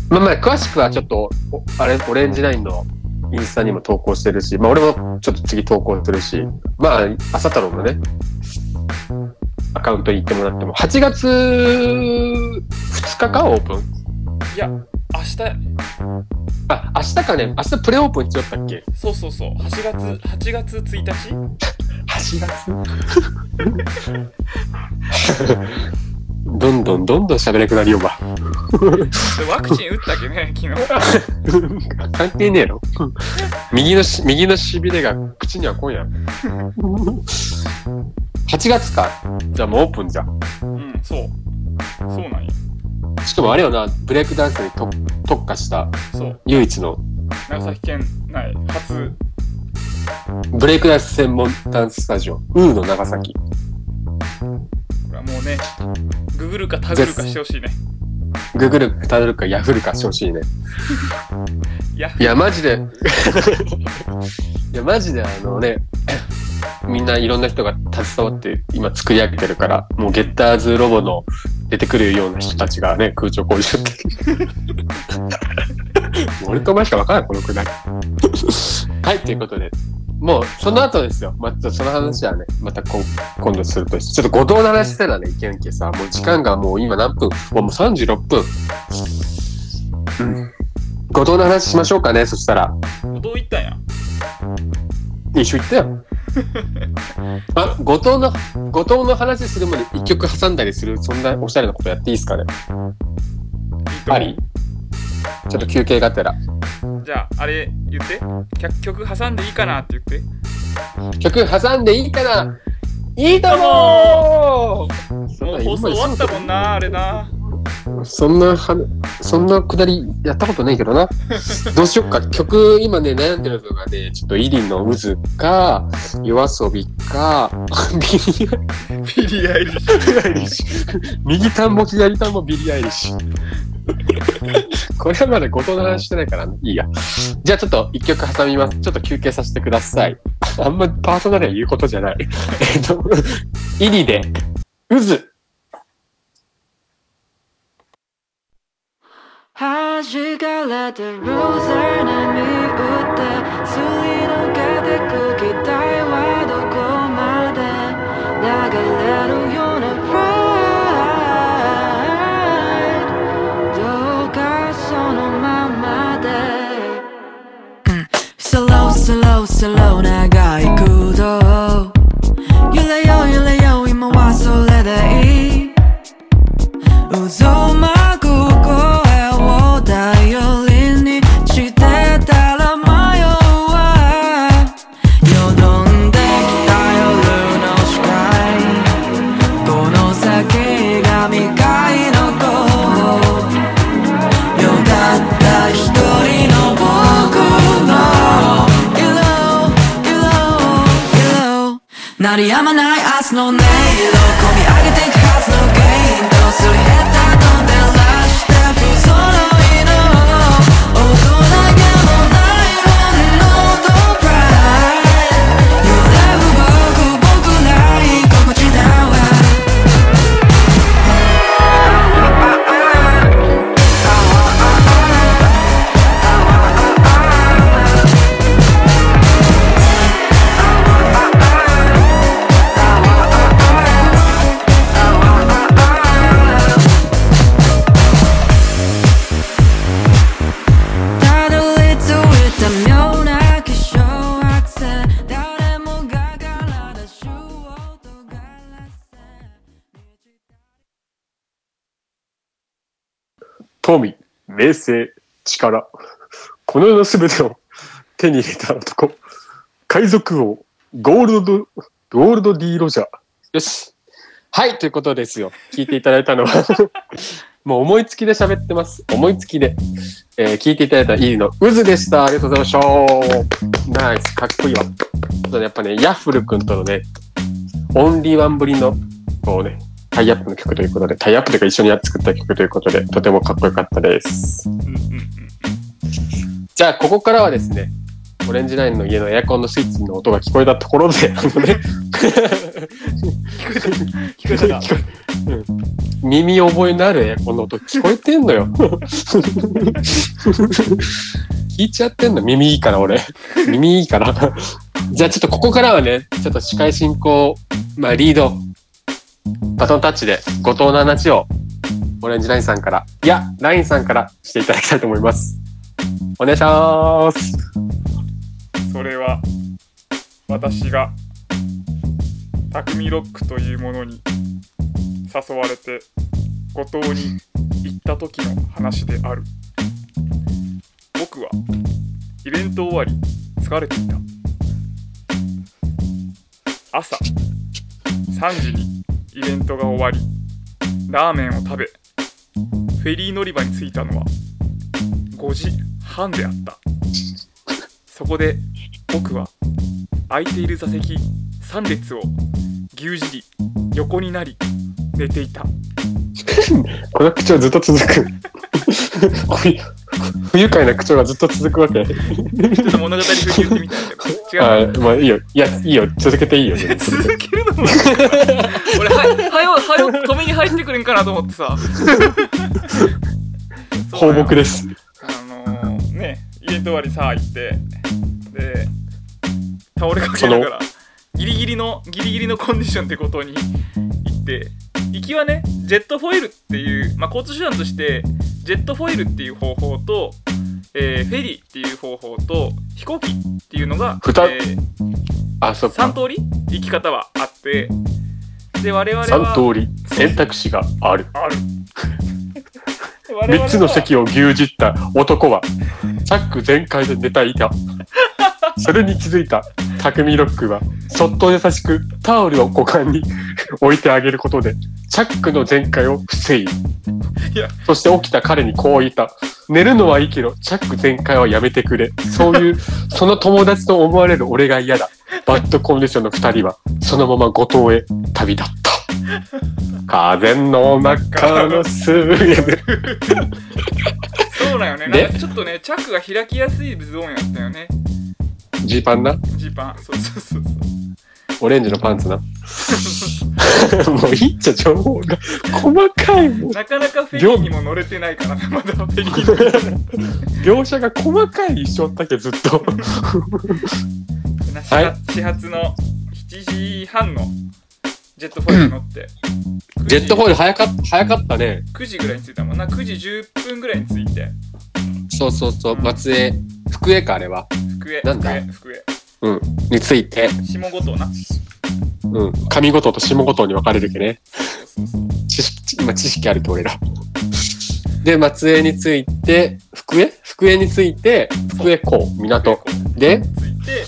まあまあ、詳しくはちょっと、おあれ、オレンジラインのインスタにも投稿してるし、まあ俺もちょっと次投稿するし、まあ、朝太郎のね、アカウントに行ってもらっても、8月2日か、オープン？いや明日あ、明日かね、明日プレオープンしちゃったっけ？そうそうそう8月8月1日 ?8 月？どんどんどんどん喋れなくなりようば。でワクチン打ったっけね昨日関係ねえの右のし、右のしびれが口には来んやろ。8月か。じゃあもうオープンじゃん。うんそうそうなんやしかもあれよな、ブレイクダンスにと特化したそう唯一の長崎県内初ブレイクダンス専門ダンススタジオ、ウーの長崎。もうねググるかタグるかしてほしいねググるかタグるかヤフるかしてほしいね。いやいや、マジで。いや、マジであのね、みんないろんな人が携わって今作り上げてるから、もうゲッターズロボの出てくるような人たちがね、空調工事って。俺とお前しか分からん、このくらい。はい、ということで。もう、その後ですよ。また、その話はね、また今今度するとして。ちょっと後藤の話してたらね、いけんけさ、もう時間がもう今何分？もうもう36分。うん。後藤の話しましょうかね、そしたら。どう言ったんや一緒行ったよ。あ、後藤の、後藤の話するまで一曲挟んだりする、そんなおしゃれなことやっていいですかね？あり？ちょっと休憩がてら。じゃああれ言って曲曲挟んでいいかなって言って曲挟んでいいかないいとももなうん放送終わったもんなあれなそんなは、そんなくだりやったことないけどな。どうしよっか。曲、今ね、悩んでるのがね、ちょっとイリンの渦か、 YOASOBIか、ビリビリー・アイリッシュ。右田んぼ、左田んぼ、ビリーアイリッシュ。これはまだ五島の話してないから、いいや。じゃあちょっと一曲挟みます。ちょっと休憩させてください。あんまパーソナルは言うことじゃない。えっと、イリで、渦。弾かれてルーザーな見打ってすり抜けてく期待はどこまで流れる Slow slow slow 長鳴り止まない明日のね富、名声、力。この世の全てを手に入れた男。海賊王、ゴールド、ゴールド D ロジャー。よし。はい、ということですよ。聞いていただいたのは、もう思いつきで喋ってます。思いつきで。えー聞いていただいたイーの渦でした。ありがとうございました。ナイス、かっこいいわ。やっぱね、ヤッフル君とのね、オンリーワンぶりの、こうね、タイアップの曲ということで、タイアップというか一緒にやって作った曲ということで、とてもかっこよかったです。うんうんうんじゃあ、ここからはですね、オレンジナインの家のエアコンのスイッチの音が聞こえたところで、あのね、聞こえたか聞こえうん耳覚えのあるエアコンの音聞こえてんのよ。聞いちゃってんの耳いいから俺。耳いいから。じゃあちょっとここからはね、ちょっと司会進行、まあリード、バトンタッチで後藤の話をオレンジナインさんから、いや、ナインさんからしていただきたいと思います。お願いします。それは私が匠ロックというものに誘われて五島に行った時の話である僕はイベント終わり疲れていた朝3時にイベントが終わりラーメンを食べフェリー乗り場に着いたのは5時半であった。そこで僕は空いている座席3列を牛耳り横になり寝ていた。この口調ずっと続く。不不愉快な口調がずっと続くわけ。ちょっと物語風に言ってみたんだけど違うあまあいいよ。いや、いいよ。続けていいよ。続けるのも 俺ははよはよ止めに入ってくるんかなと思ってさ放牧です。あのー、ねイベント終わりさ行ってで倒れかけながらギリギリのギリギリのコンディションってことに行って行きはねジェットフォイルっていう、まあ、交通手段としてジェットフォイルっていう方法と、えーフェリーっていう方法と飛行機っていうのが、えーあ、そっ3か。通り？行き方はあってで我々は三通り？選択肢がある。ある我々は三つの席を牛耳った男は、チャック全開で寝たいた。それに気づいた匠ロックは、そっと優しくタオルを股間に 置いてあげることで、チャックの全開を防い。そして起きた彼にこう言った。寝るのはいいけど、チャック全開はやめてくれ。そういう、その友達と思われる俺が嫌だ。バッドコンディションの二人は、そのまま五島へ旅立った。風の中のすぐで。そうなんよねでなんかちょっとねチャックが開きやすいズボンやったよねジーパンな？ジーパンそうそうそうそうオレンジのパンツな？もういいっちゃ情報が細かいもん。なかなかフェリーにも乗れてないからねまだフェリー描写が細かい一緒だけどずっと。な始発始発の7時半のジェットフォイルに乗って ジェットフォイル早かっ早かったね。9時ぐらいに着いたもんな9時10分ぐらいに着いてそうそうそう、松江、福江かあれは。福江なんだ？福江福江うん。について、下五島なうん。上五島と下五島に分かれるけね。そうそうそう知識、今知識あるけ俺ら。で、松江について、福江？福江について、福江港、港。で、着いて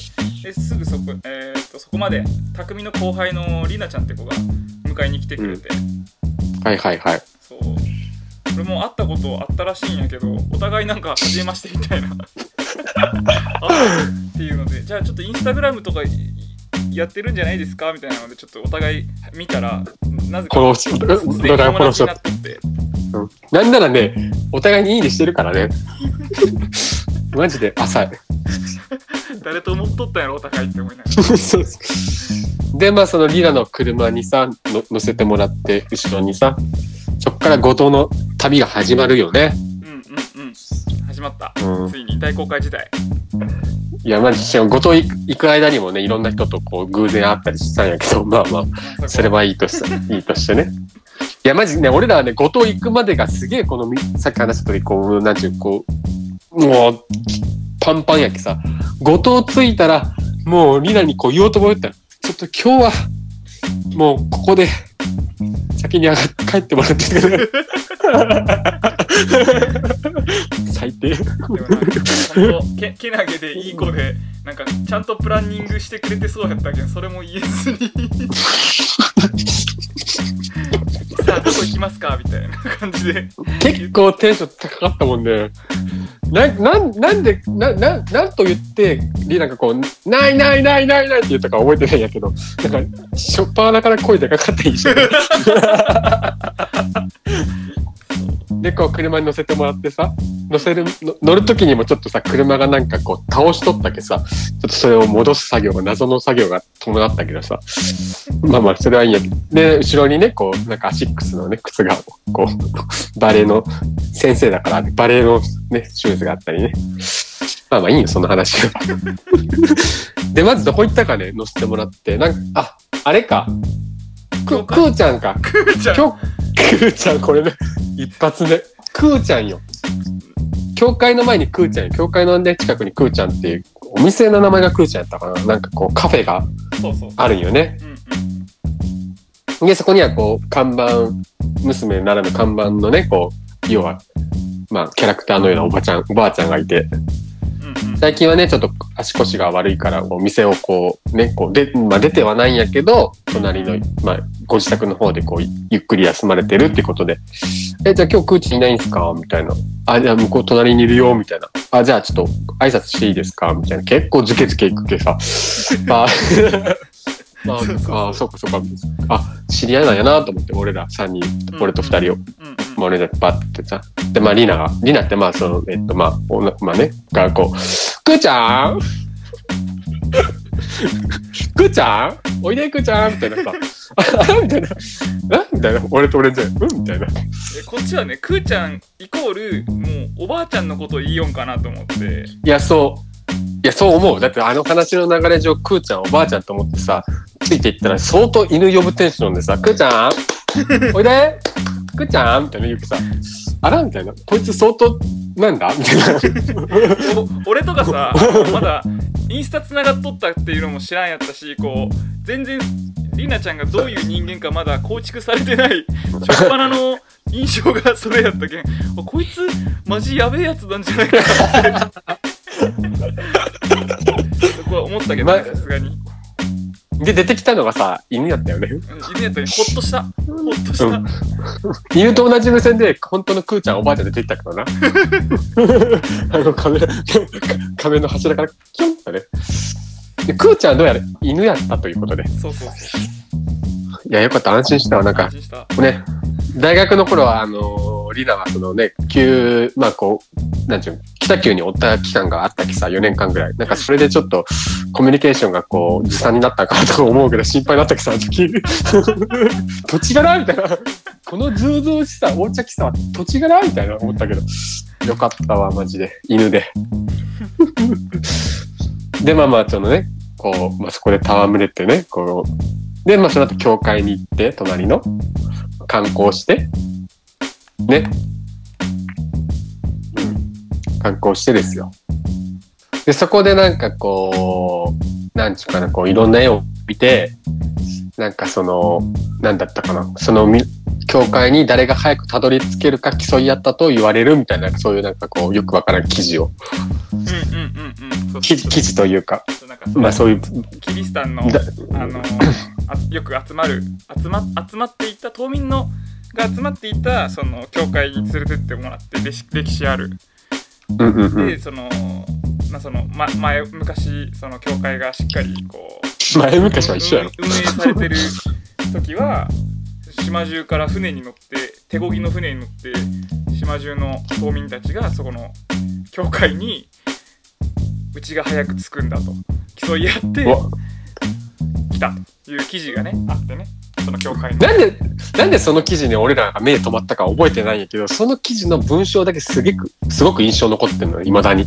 ですぐそこ,、えー、とそこまで匠の後輩のりなちゃんって子が迎えに来てくれて、はいはいはい。そう俺も会ったことあったらしいんやけどお互いなんか初めましてみたいなあっていうのでじゃあちょっとインスタグラムとかやってるんじゃないですか？みたいなのでちょっとお互い見たらなぜか友達になっとってう。うん。なんならね、お互いにいいねしてるからね。マジで浅い。誰と思っとったんやろお互いって思いながら。そうそうで、まあそのリナの車にさ、の乗せてもらって、後ろにさ、そっから後藤の旅が始まるよね。うんうんうん。始まった、うん。ついに大公開時代。いや、まじ、後藤行く行く間にもね、いろんな人とこう偶然会ったりしたんやけど、まあまあ、それはいいとして、いいとしてね。いや、マジね、俺らはね、後藤行くまでがすげえ、このみ、さっき話した通り、こう、なんちゅう、こう、もう、パンパンやけさ、後藤着いたら、もう、リナにこう言おうと思ったら、ちょっと今日は、もう、ここで、先に上がって帰ってもらってくれ。最低。でもなんか本当けけなげでいい子でなんかちゃんとプランニングしてくれてそうやったけどそれも言えずに さあどこ行きますか？みたいな感じで結構テンション高かったもんね。な、なん、なんで、な、な、なんと言って、リナがこう、ないないないないないって言ったか覚えてないんやけど、なんか、しょっぱなから声でかかった印象。こう、車に乗せてもらってさ、乗せる、の乗る時にもちょっとさ、車がなんかこう、倒しとったけさ、ちょっとそれを戻す作業が、謎の作業が伴ったけどさ、まあまあ、それはいいんや。で、後ろにね、こう、なんかアシックスのね、靴が、こう、バレエの先生だから、バレエのね、シューズがあったりね。まあまあいいよ、その話は。で、まずどこ行ったかね、乗せてもらって。なんか、あ、あれか。く、くーちゃんか。くーちゃん今日、くーちゃん、これね、一発目。くーちゃんよ。教会の前にくーちゃんよ。教会のね、近くにくーちゃんっていう、お店の名前がくーちゃんやったかな。なんかこう、カフェがあるんよね。うんで、そこにはこう、看板、娘ならぬ看板のね、こう、要は、まあ、キャラクターのようなおばちゃん、おばあちゃんがいて、最近はね、ちょっと足腰が悪いから、こう店をこう、ね、こう、で、まあ出てはないんやけど、隣の、まあ、ご自宅の方でこう、ゆっくり休まれてるってことで、え、じゃあ今日クーチいないんすか？みたいな。あ、じゃあ向こう隣にいるよ、みたいな。あ、じゃあちょっと挨拶していいですか？みたいな。結構ズケズケいくけさ。あ、まあ、そうそうそうあ、そっかそっか。あ、知り合いなんやなと思って、俺ら3人、俺と2人を。うんうんまあ、俺だってバッてさ。で、まあ、リナが、リナってまあ、その、えっと、まあ、おなまあね、がこう、くーちゃんくーちゃんおいでくーちゃんみたいなさ。あ みたいな。なみたいな。俺と俺で、うん？みたいな。えこっちはねくーちゃんイコールもうおばあちゃんのことを言いよんかなと思っていや、そう。いや、そう思う。だってあの話の流れ上、くーちゃんおばあちゃんと思ってさ、ついていったら相当犬呼ぶテンションでさ、くーちゃんおいでくーちゃん？みたいな言うけさ、あら？みたいな。こいつ相当、なんだ？みたいな。お俺とかさ まだインスタつながっとったっていうのも知らんやったしこう全然りなちゃんがどういう人間かまだ構築されてない初っ端の印象がそれやったけん。あこいつマジやべえやつなんじゃないかなって そこは思ったけどねまさすがにで、出てきたのがさ、犬やったよね。犬やったらほっとした。ほっとした、うん。犬と同じ目線で本当のクーちゃんおばあちゃん出てきたからな。あの壁壁の柱からキョンってね。でクーちゃんはどうやら犬やったということで。そうそうそういやよかった安心したわなんか。ね。大学の頃はあのリナはそのね急まあこうなんていうの北九におった期間があったきさ4年間ぐらい。なんかそれでちょっとコミュニケーションがこうずさんになったかなとか思うけど心配になったきさ時 土地柄みたいな。このずうずうしさ横着さは土地柄みたいな思ったけどよかったわマジで。犬で。でまあまあそのねこう、まあ、そこで戯れてねこうでまあその後教会に行って隣の観光してね、うん、観光してですよ。でそこでなんかこうなんちゅうかなこういろんな絵を見てなんかそのなんだったかなそのみ教会に誰が早くたどり着けるか競い合ったと言われるみたいなそういうなんかこうよくわからん記事を。うんうんうんうん。記記事というか。まあそういうキリシタンのだあのあ よく集まる集ま集まっていた島民のが集まっていたその教会に連れてってもらって歴史歴史ある。でそのまあその、ま、前昔その教会がしっかりこう前昔は一緒やろ。運運営されてる時は島中から船に乗って手漕ぎの船に乗って島中の島民たちがそこの教会にうちが早く着くんだと競い合って来た。という記事がねあってねその教会になんで、なんでその記事に俺らが目止まったか覚えてないんやけど、その記事の文章だけすげく、すごく印象残ってるのよ、未だに。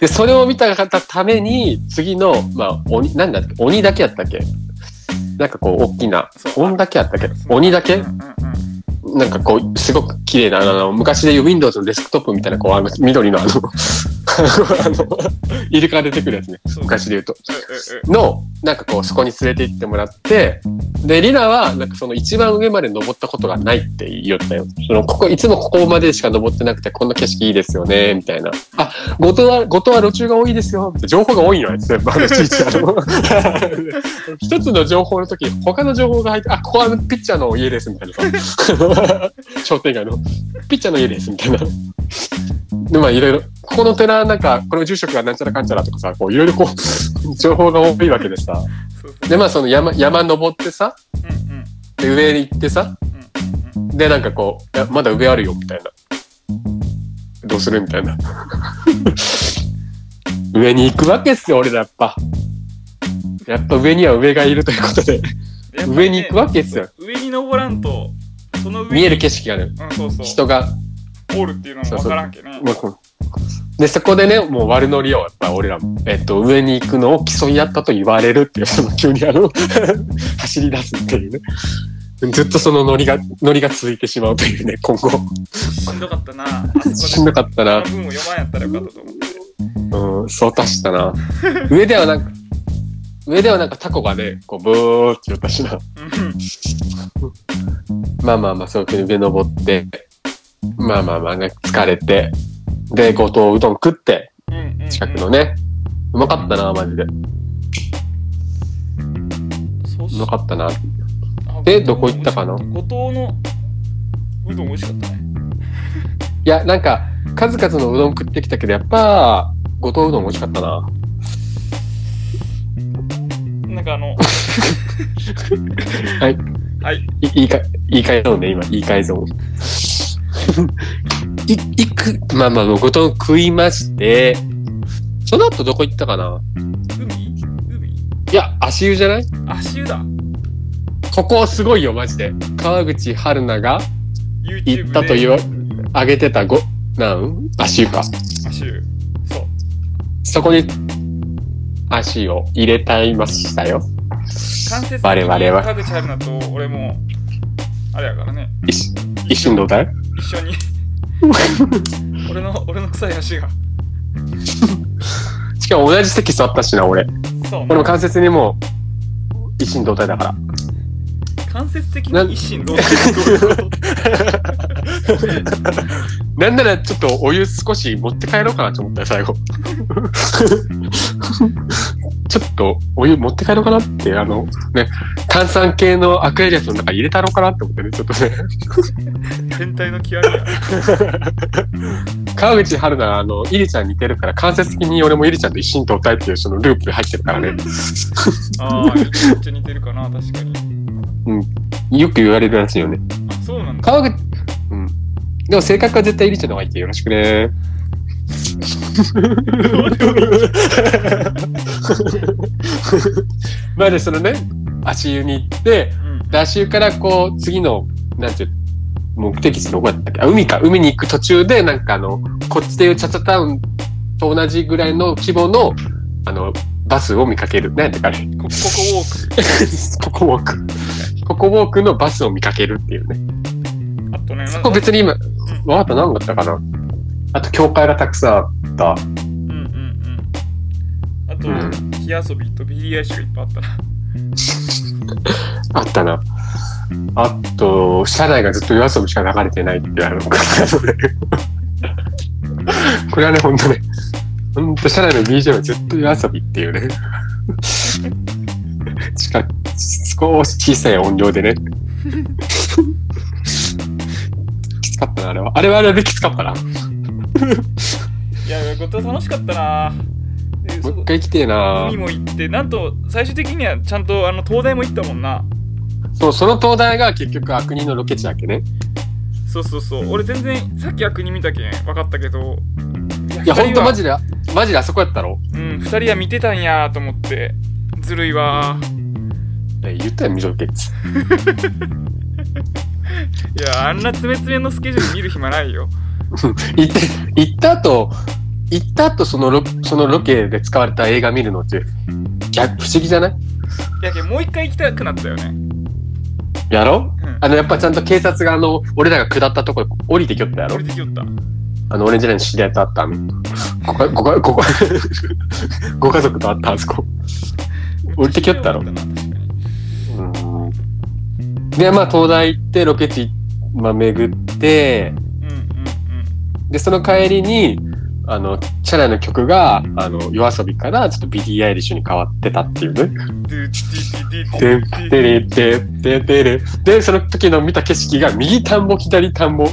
で、それを見たために、次の、まあ、鬼、なんだっけ、鬼だけやったっけ？なんかこう、大きな鬼だけやったっけ？鬼だけ？うんうんうんなんかこう、すごく綺麗な、あの、昔でいう Windows のデスクトップみたいな、こう、あの、緑のあの、あの、イルカが出てくるやつね。昔で言うと。うんの、なんかこう、そこに連れて行ってもらって、で、リナは、なんかその一番上まで登ったことがないって言ったよ。その、ここ、いつもここまでしか登ってなくて、こんな景色いいですよね、みたいな。あ、後藤は、後藤は路中が多いですよ、って情報が多いのよ、全部、あの、いちいちあの。一つの情報の時に、他の情報が入って、あ、ここはピッチャーの家です、みたいなさ。商店街の、ピッチャーの家です、みたいな。で、まあ、いろいろ、ここの寺、なんか、この住職がなんちゃらかんちゃらとかさ、こう、いろいろこう、情報が多いわけでさ。で、まあ、その山、山登ってさ、うんうんで、上に行ってさ、うんうんで、なんかこう、まだ上あるよ、みたいな。どうするみたいな。上に行くわけっすよ、俺らやっぱ。やっぱ上には上がいるということで、ね上に行くわけっすよ。上に登らんとその上に見える景色がね、うんそうそう人が。おるっていうのも分からんけねもうこうで、そこでね、もう悪ノリを、やっぱ俺らも、えっと、上に行くのを競い合ったと言われるっていう、その急にあの、走り出すっていうね。ずっとそのノリが、ノリが続いてしまうというね、今後。しんどかったな しんどかったな。を読まんやったらよかったと思ってうん、そう足したな。上ではなんか、上ではなんかタコがね、こう、ブーって言ったしな。うんまあまあまあ、そういうふうに上登って、まあまあまあ、疲れて、で、ご当うどん食って、近くのね。うまかったな、マジで。そううまかったな。あでどこ行ったかな？五島のうどん美味しかったね いや、なんか、数々のうどん食ってきたけど、やっぱ、ご当うどん美味しかったな。なんかあの はい。はい。いいいか、いいかいぞね、今、いいかいぞ。い、いく、まあまあ、ごとん食いまして、その後どこ行ったかな？海？海？いや、足湯じゃない？足湯だ。ここすごいよ、マジで。川口春奈が行ったという、上げてたご、なん？足湯か。足湯。そう。そこに、足を入れたいましたよ。間接的我々は。に川口春奈と俺もあれやからね。一一瞬どうだい？一緒に。俺の俺の臭い足が。しかも同じ席座ったしな、俺。そう俺も間接にもう、一心同体だから。間接的に一心同体 なんならちょっとお湯少し持って帰ろうかなと思ったよ、最後。ちょっとお湯持って帰ろうかなって、あの、ね、炭酸系のアクエリアスの中入れたろうかなって思ってね、ちょっとね。変態の極みや川口春奈、あの、イリちゃん似てるから、間接的に俺もイリちゃんと一心同体っていうそのループで入ってるからね。ああめっちゃ似てるかな確かによく言われるらしいよね。あそうなんだ川口、うん。でも性格は絶対イリちゃんの方がいいってよろしくね。まあで、そのね、足湯に行って、うんで足湯からこう、次の、なんていう、目的地どこだったっけ？あ、海か。海に行く途中で、なんかあの、こっちでいうチャチャタウンと同じぐらいの規模の、あの、バスを見かける。なんてあれ？こココウォー ココウォーク。ココウォークのバスを見かけるっていうね。クあとねそこ別に今、わかった、何だったかな？あと、教会がたくさんあった。うんうんうんあと、うん YOASOBIとビリーアイリッシュがいっぱいあったな あったな。あと、車内がずっと YOASOBIしか流れてないっていうあの、これはね、ほんとね、ほんと車内の BGM はずっと夜遊びっていうね。近く少し小さい音量でね。きつかったな、あれは。あれはあれできつかったな。いや後藤楽しかったなもう一回来てえな海。も行ってなんと最終的にはちゃんとあの東大も行ったもんなそう、その東大が結局悪人のロケ地だっけね。そうそうそう俺全然さっき悪に見たけん分かったけどいいや、ほんとマジジで、マジであそこやったろ。うん2人は見てたんやと思ってずるいわえ言ったよ、見とけっつ。いやあんな詰め詰めのスケジュール見る暇ないよ 行って、行った後、行った後そのロ、そのロケで使われた映画見るのって、逆、不思議じゃない？いやもう一回行きたくなったよね。やろ？うん。あの、やっぱちゃんと警察があの、俺らが下ったとこ降りてきよったやろ？降りてきよった。あの、オレンジラインの知り合いと会ったあの、ごか、ごか、ごか、ご家族と会ったあそこ。降りてきよったろ？うん。で、まあ、東大行って、ロケ地、まあ、巡って、で、その帰りに、あの、車内の曲が、あの、 YOASOBIから、ちょっとビリー・アイリッシュに変わってたっていうね。ドゥドゥドゥドゥてんドゥてれてててれ。で、その時の見た景色が、右田んぼ、左田んぼ、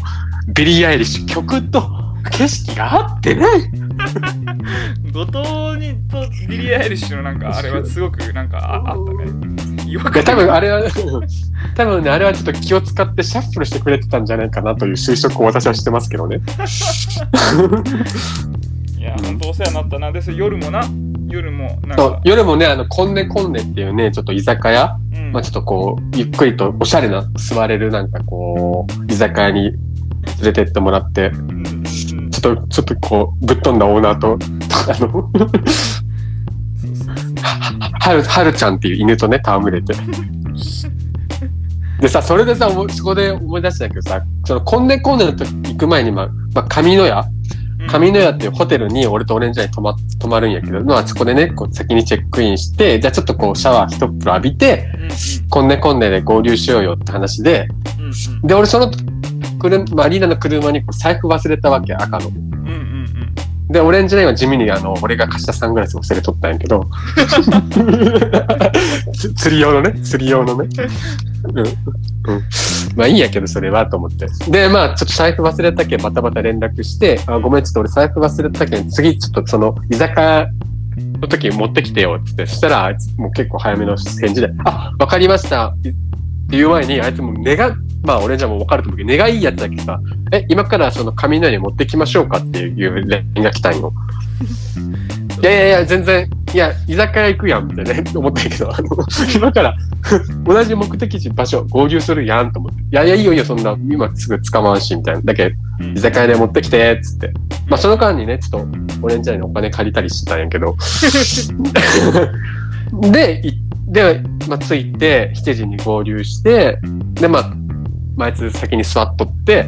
ビリー・アイリッシュ、曲と景色が合ってない。後藤にとビリー・アイリッシュのなんかあれはすごくなんかああったね。違和多分あれは、多分ね、あれはちょっと気を使ってシャッフルしてくれてたんじゃないかなという推測を私はしてますけどね。いや本当お世話になったな。でそれ夜もな。夜もなんか。夜もね、あの、コンネコンネっていうね、ちょっと居酒屋、うん。まあちょっとこう、ゆっくりとおしゃれな座れるなんかこう、居酒屋に連れてってもらって、と、ちょっとこう、ぶっ飛んだオーナーと、あの、はる、はるちゃんっていう犬とね、戯れて。でさ、それでさ、そこで思い出したんだけどさ、その、コンネコンネの時行く前に、まあ、まあ、上野屋？うん。上野屋っていうホテルに俺とオレンジャーに泊ま、泊まるんやけど、まあ、そこでね、こう、先にチェックインして、じゃあちょっとこう、シャワー一風呂浴びて、うんうん。コンネコンネで合流しようよって話で、うんうん。で、俺その、車、マリーナの車に財布忘れたわけ、赤の。うんうんうんで、オレンジラインは地味にあの、俺が貸したサングラス忘れとったんやけど、つ釣り用のね、釣り用のね。うん。うん。まあいいんやけど、それはと思って。で、まあちょっと財布忘れたけん、バタバタ連絡して、あごめん、ちょっと俺財布忘れたけん、次ちょっとその、居酒屋の時持ってきてよ、つって。そしたら、あいつもう結構早めの返事で、あ、わかりました。っていう前に、あいつもう願、まあ俺じゃもう分かると思うけど、願いいいやつだけさ、え、今からその紙のように持ってきましょうかっていう連が来たんよ。いやいやいや、全然、いや、居酒屋行くやんってね、思ったけど、あの、今から 同じ目的地、場所、合流するやんと思って。いやいや、いいよいいよ、そんな、今すぐ捕まんし、みたいな。だけ居酒屋で持ってきて、つって。まあ、その間にね、ちょっと、オレンジャーにお金借りたりしてたんやけど。で、いで、まあ、着いて、7時に合流して、で、まあ、まあ、あいつ先に座っとって、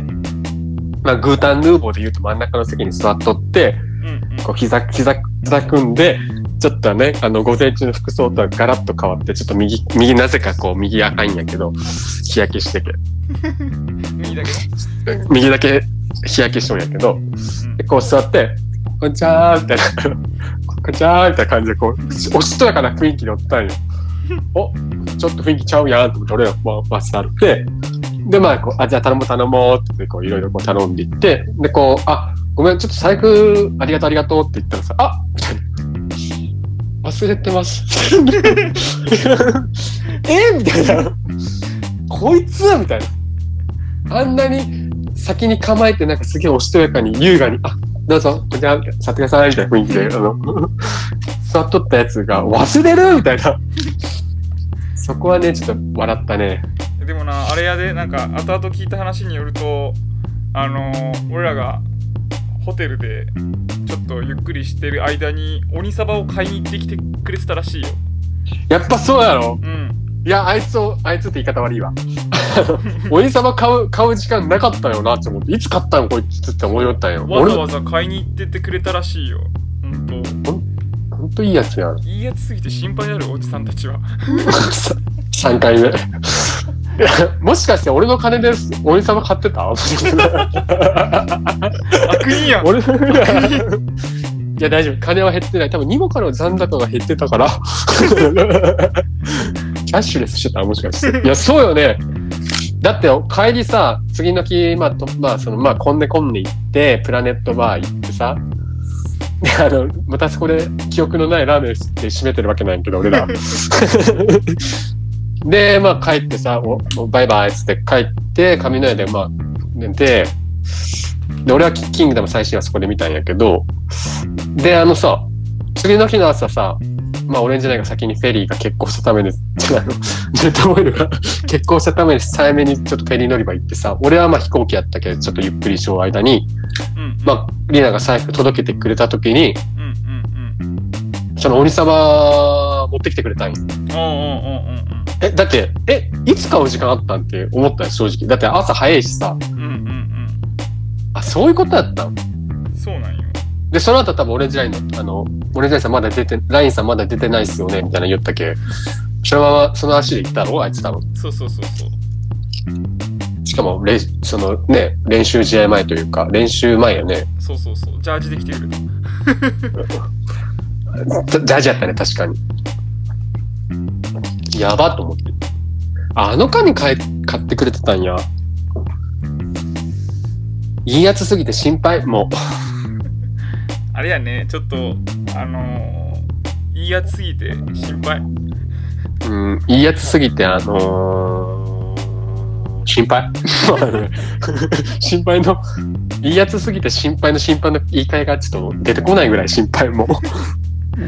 まあ、グータンヌーボーで言うと真ん中の席に座っとって、うんうんこう膝、膝、膝組んで、ちょっとね、あの、午前中の服装とはガラッと変わって、ちょっと右、右なぜかこう、右赤いんやけど、日焼けしてけ。右だけ？右だけ日焼けしとんやけど、どでこう座って、こんにちはーみたいな。こんにちはみたいな感じで、こう、おしとやかな雰囲気でおったんよ。おちょっと雰囲気ちゃうやんと思って、俺らもバスあって、で、まあ、こう、あ、じゃあ頼もう頼もうって、こう、いろいろ頼んでいって、で、こう、あ、ごめん、ちょっと財布ありがとうありがとうって言ったらさ、あみたいな。忘れてます。えみたいな。こいつみたいな。あんなに先に構えて、なんかすげえおしとやかに優雅に、あ、どうぞ、こちら、座ってください、みたいな雰囲気で、あの、座っとったやつが忘れるみたいな。そこはね、ちょっと笑ったね。でもなあれやでなんか後々聞いた話によるとあのー俺らがホテルでちょっとゆっくりしてる間に鬼サバを買いに行ってきてくれてたらしいよやっぱそうやろ？うんいや、あいつを、あいつって言い方悪いわ。おじさま買う、買う時間なかったよなって思って、いつ買ったんこいつって思いよったんよ。俺わざ、わざ買いに行っててくれたらしいよほんとほんといいやつやん。いいやつすぎて心配になるおじさんたちは。3回目。もしかして俺の金でおじさま買ってた？悪人やん。俺いや大丈夫。金は減ってない。多分にもかの残高が減ってたから。キャッシュレスしてた？もしかして。いやそうよね。だって帰りさ次の日まあとまあそのまあこんねこんね行ってプラネットバー行ってさで あのまたそこで記憶のないラーメンで締めてるわけないけど俺ら。でまあ帰ってさおおバイバイっつって帰って髪の毛でまあ寝てで俺はキキングダム最新話そこで見たんやけどであのさ次の日の朝さまあ俺んじゃないが先にフェリーが欠航したためにのジェットオイルが欠航したために早めにちょっとフェリー乗り場行ってさ俺はまあ飛行機やったけどちょっとゆっくりしよう間にうんうん。まあリナが財布届けてくれた時にうんうんその鬼様持ってきてくれたんよ。うんおうおうおうおうおうえだってえいつ買う時間あったんって思ったよ正直。だって朝早いしさ。うんうんうん。あそういうことやったんうん？そうなんよで、その後多分オレンジラインの、あの、オレンジラインさんまだ出て、ラインさんまだ出てないっすよね、みたいな言ったけ。そのまま、その足で行ったろあいつ多分。そうそうそうそうしかも、れそのね、練習試合前というか、練習前よね。そうそうそうジャージで来てくれたジャージやったね、確かに。やばと思って。ああの紙買い買ってくれてたんや。いいやつすぎて心配、もう。あれやねちょっとあのー、いいやつすぎて心配うん、いいやつすぎて、あのー心配 心配の、いいやつすぎて心配の心配の言い換えがちょっと出てこないぐらい心配もう。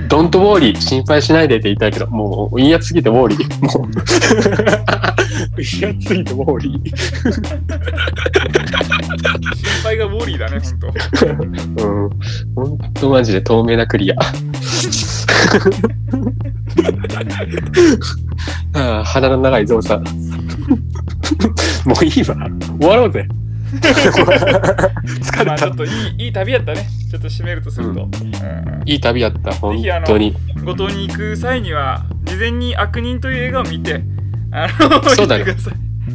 ドントウォーリー、心配しないでって言いたいけど、もう、いいやつすぎてウォーリー。もう、いいやつすぎてウォーリー。心配がウォーリーだねほんとうん。ほんとマジで透明なクリア。ああ鼻の長いゾウさん。もういいわ。終わろうぜ。疲れた。まあちょっといいいい旅やったねちょっと締めるとすると、ううんいい旅やった。本当に。五島に行く際には事前に悪人という映画を見てあのそうだね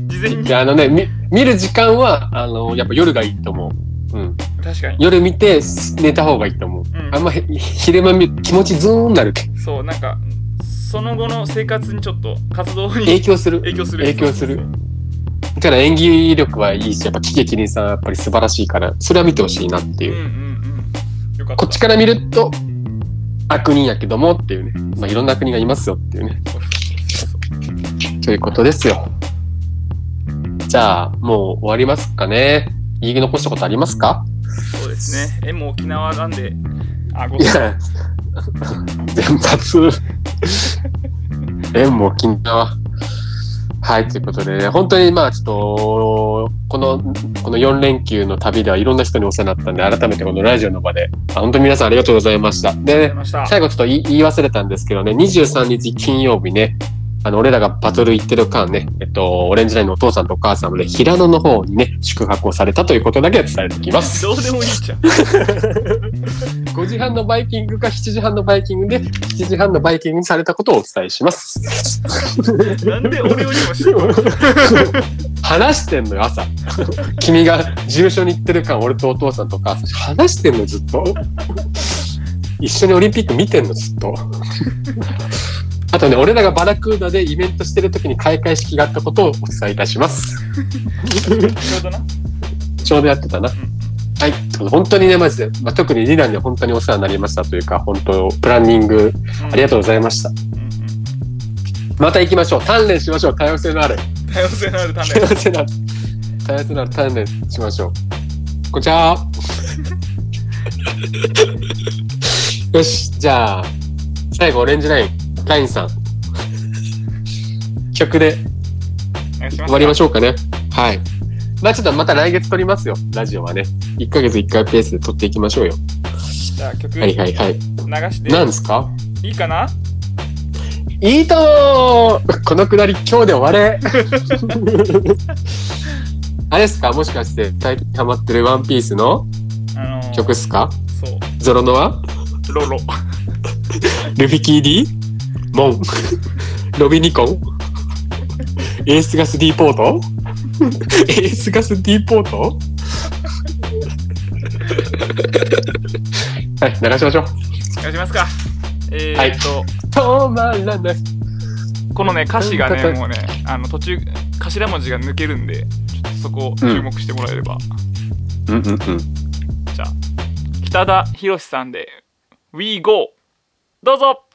事前にあのね、み見る時間は、あの、やっぱ夜がいいと思う。うん。確かに夜見て寝た方がいいと思う。うんあんまへ昼間見気持ちズーンなるけ。そうなんかその後の生活にちょっと活動に影響する。影響する影響する。だから演技力はいいし、やっぱ喜劇人さんやっぱり素晴らしいから、それは見てほしいなっていう。うんうんうんこっちから見ると、悪人やけどもっていうね。まあ、いろんな悪人がいますよっていうね。ということですよ。じゃあ、もう終わりますかね。言い残したことありますか？そうですね。縁も沖縄なんで、あ、ごいや、全発。縁も沖縄。はい、ということで、本当にまあちょっと、この、この4連休の旅ではいろんな人にお世話になったんで、改めてこのラジオの場で、あ本当に皆さんありがとうございました。で、ました。最後ちょっと言い言い忘れたんですけどね、23日金曜日ね、あの、俺らがバトル行ってる間ね、えっと、オレンジラインのお父さんとお母さんもね、平野の方にね、宿泊をされたということだけは伝えておきます。どうでもいいじゃん。5時半のバイキングか7時半のバイキングで、7時半のバイキングにされたことをお伝えします。なんで俺よりも知るの？話してんのよ、朝。君が事務所に行ってる間、俺とお父さんとお母さん、話してんの、ずっと。一緒にオリンピック見てんの、ずっと。あとね、俺らがバラクーダでイベントしてる時に開会式があったことをお伝えいたします。ちょうどなちょうどやってたな。はい。本当にね、マジで、まあ、特にリナには本当にお世話になりましたというか、本当、プランニング、ありがとうございました。また行きましょう。鍛錬しましょう。多様性のある。多様性のある多種様性のある。多様性のある鍛錬しましょう。こちは。よし、じゃあ、最後、オレンジライン、ラインさん。曲で終わりましょうかね。はい。まあちょっとまた来月撮りますよ。ラジオはね。1ヶ月1回ペースで撮っていきましょうよ。じゃあ曲はい流はいはい。して何ですか？いいかな？いいともこのくだり今日で終われ あれですか？もしかして最近ハマってるワンピースの？あのー曲っすか？そうゾロノアロロ ルフィキーディモンロビニコンエースガス D ポート？エースガス D ポート？はい、流しましょう。お願いしますか。えはいーっと、止まらない。このね歌詞がうんねもうねあの途中頭文字が抜けるんでちょっとそこを注目してもらえれば、うんうんうん。じゃあ北田博さんで「We Go」どうぞ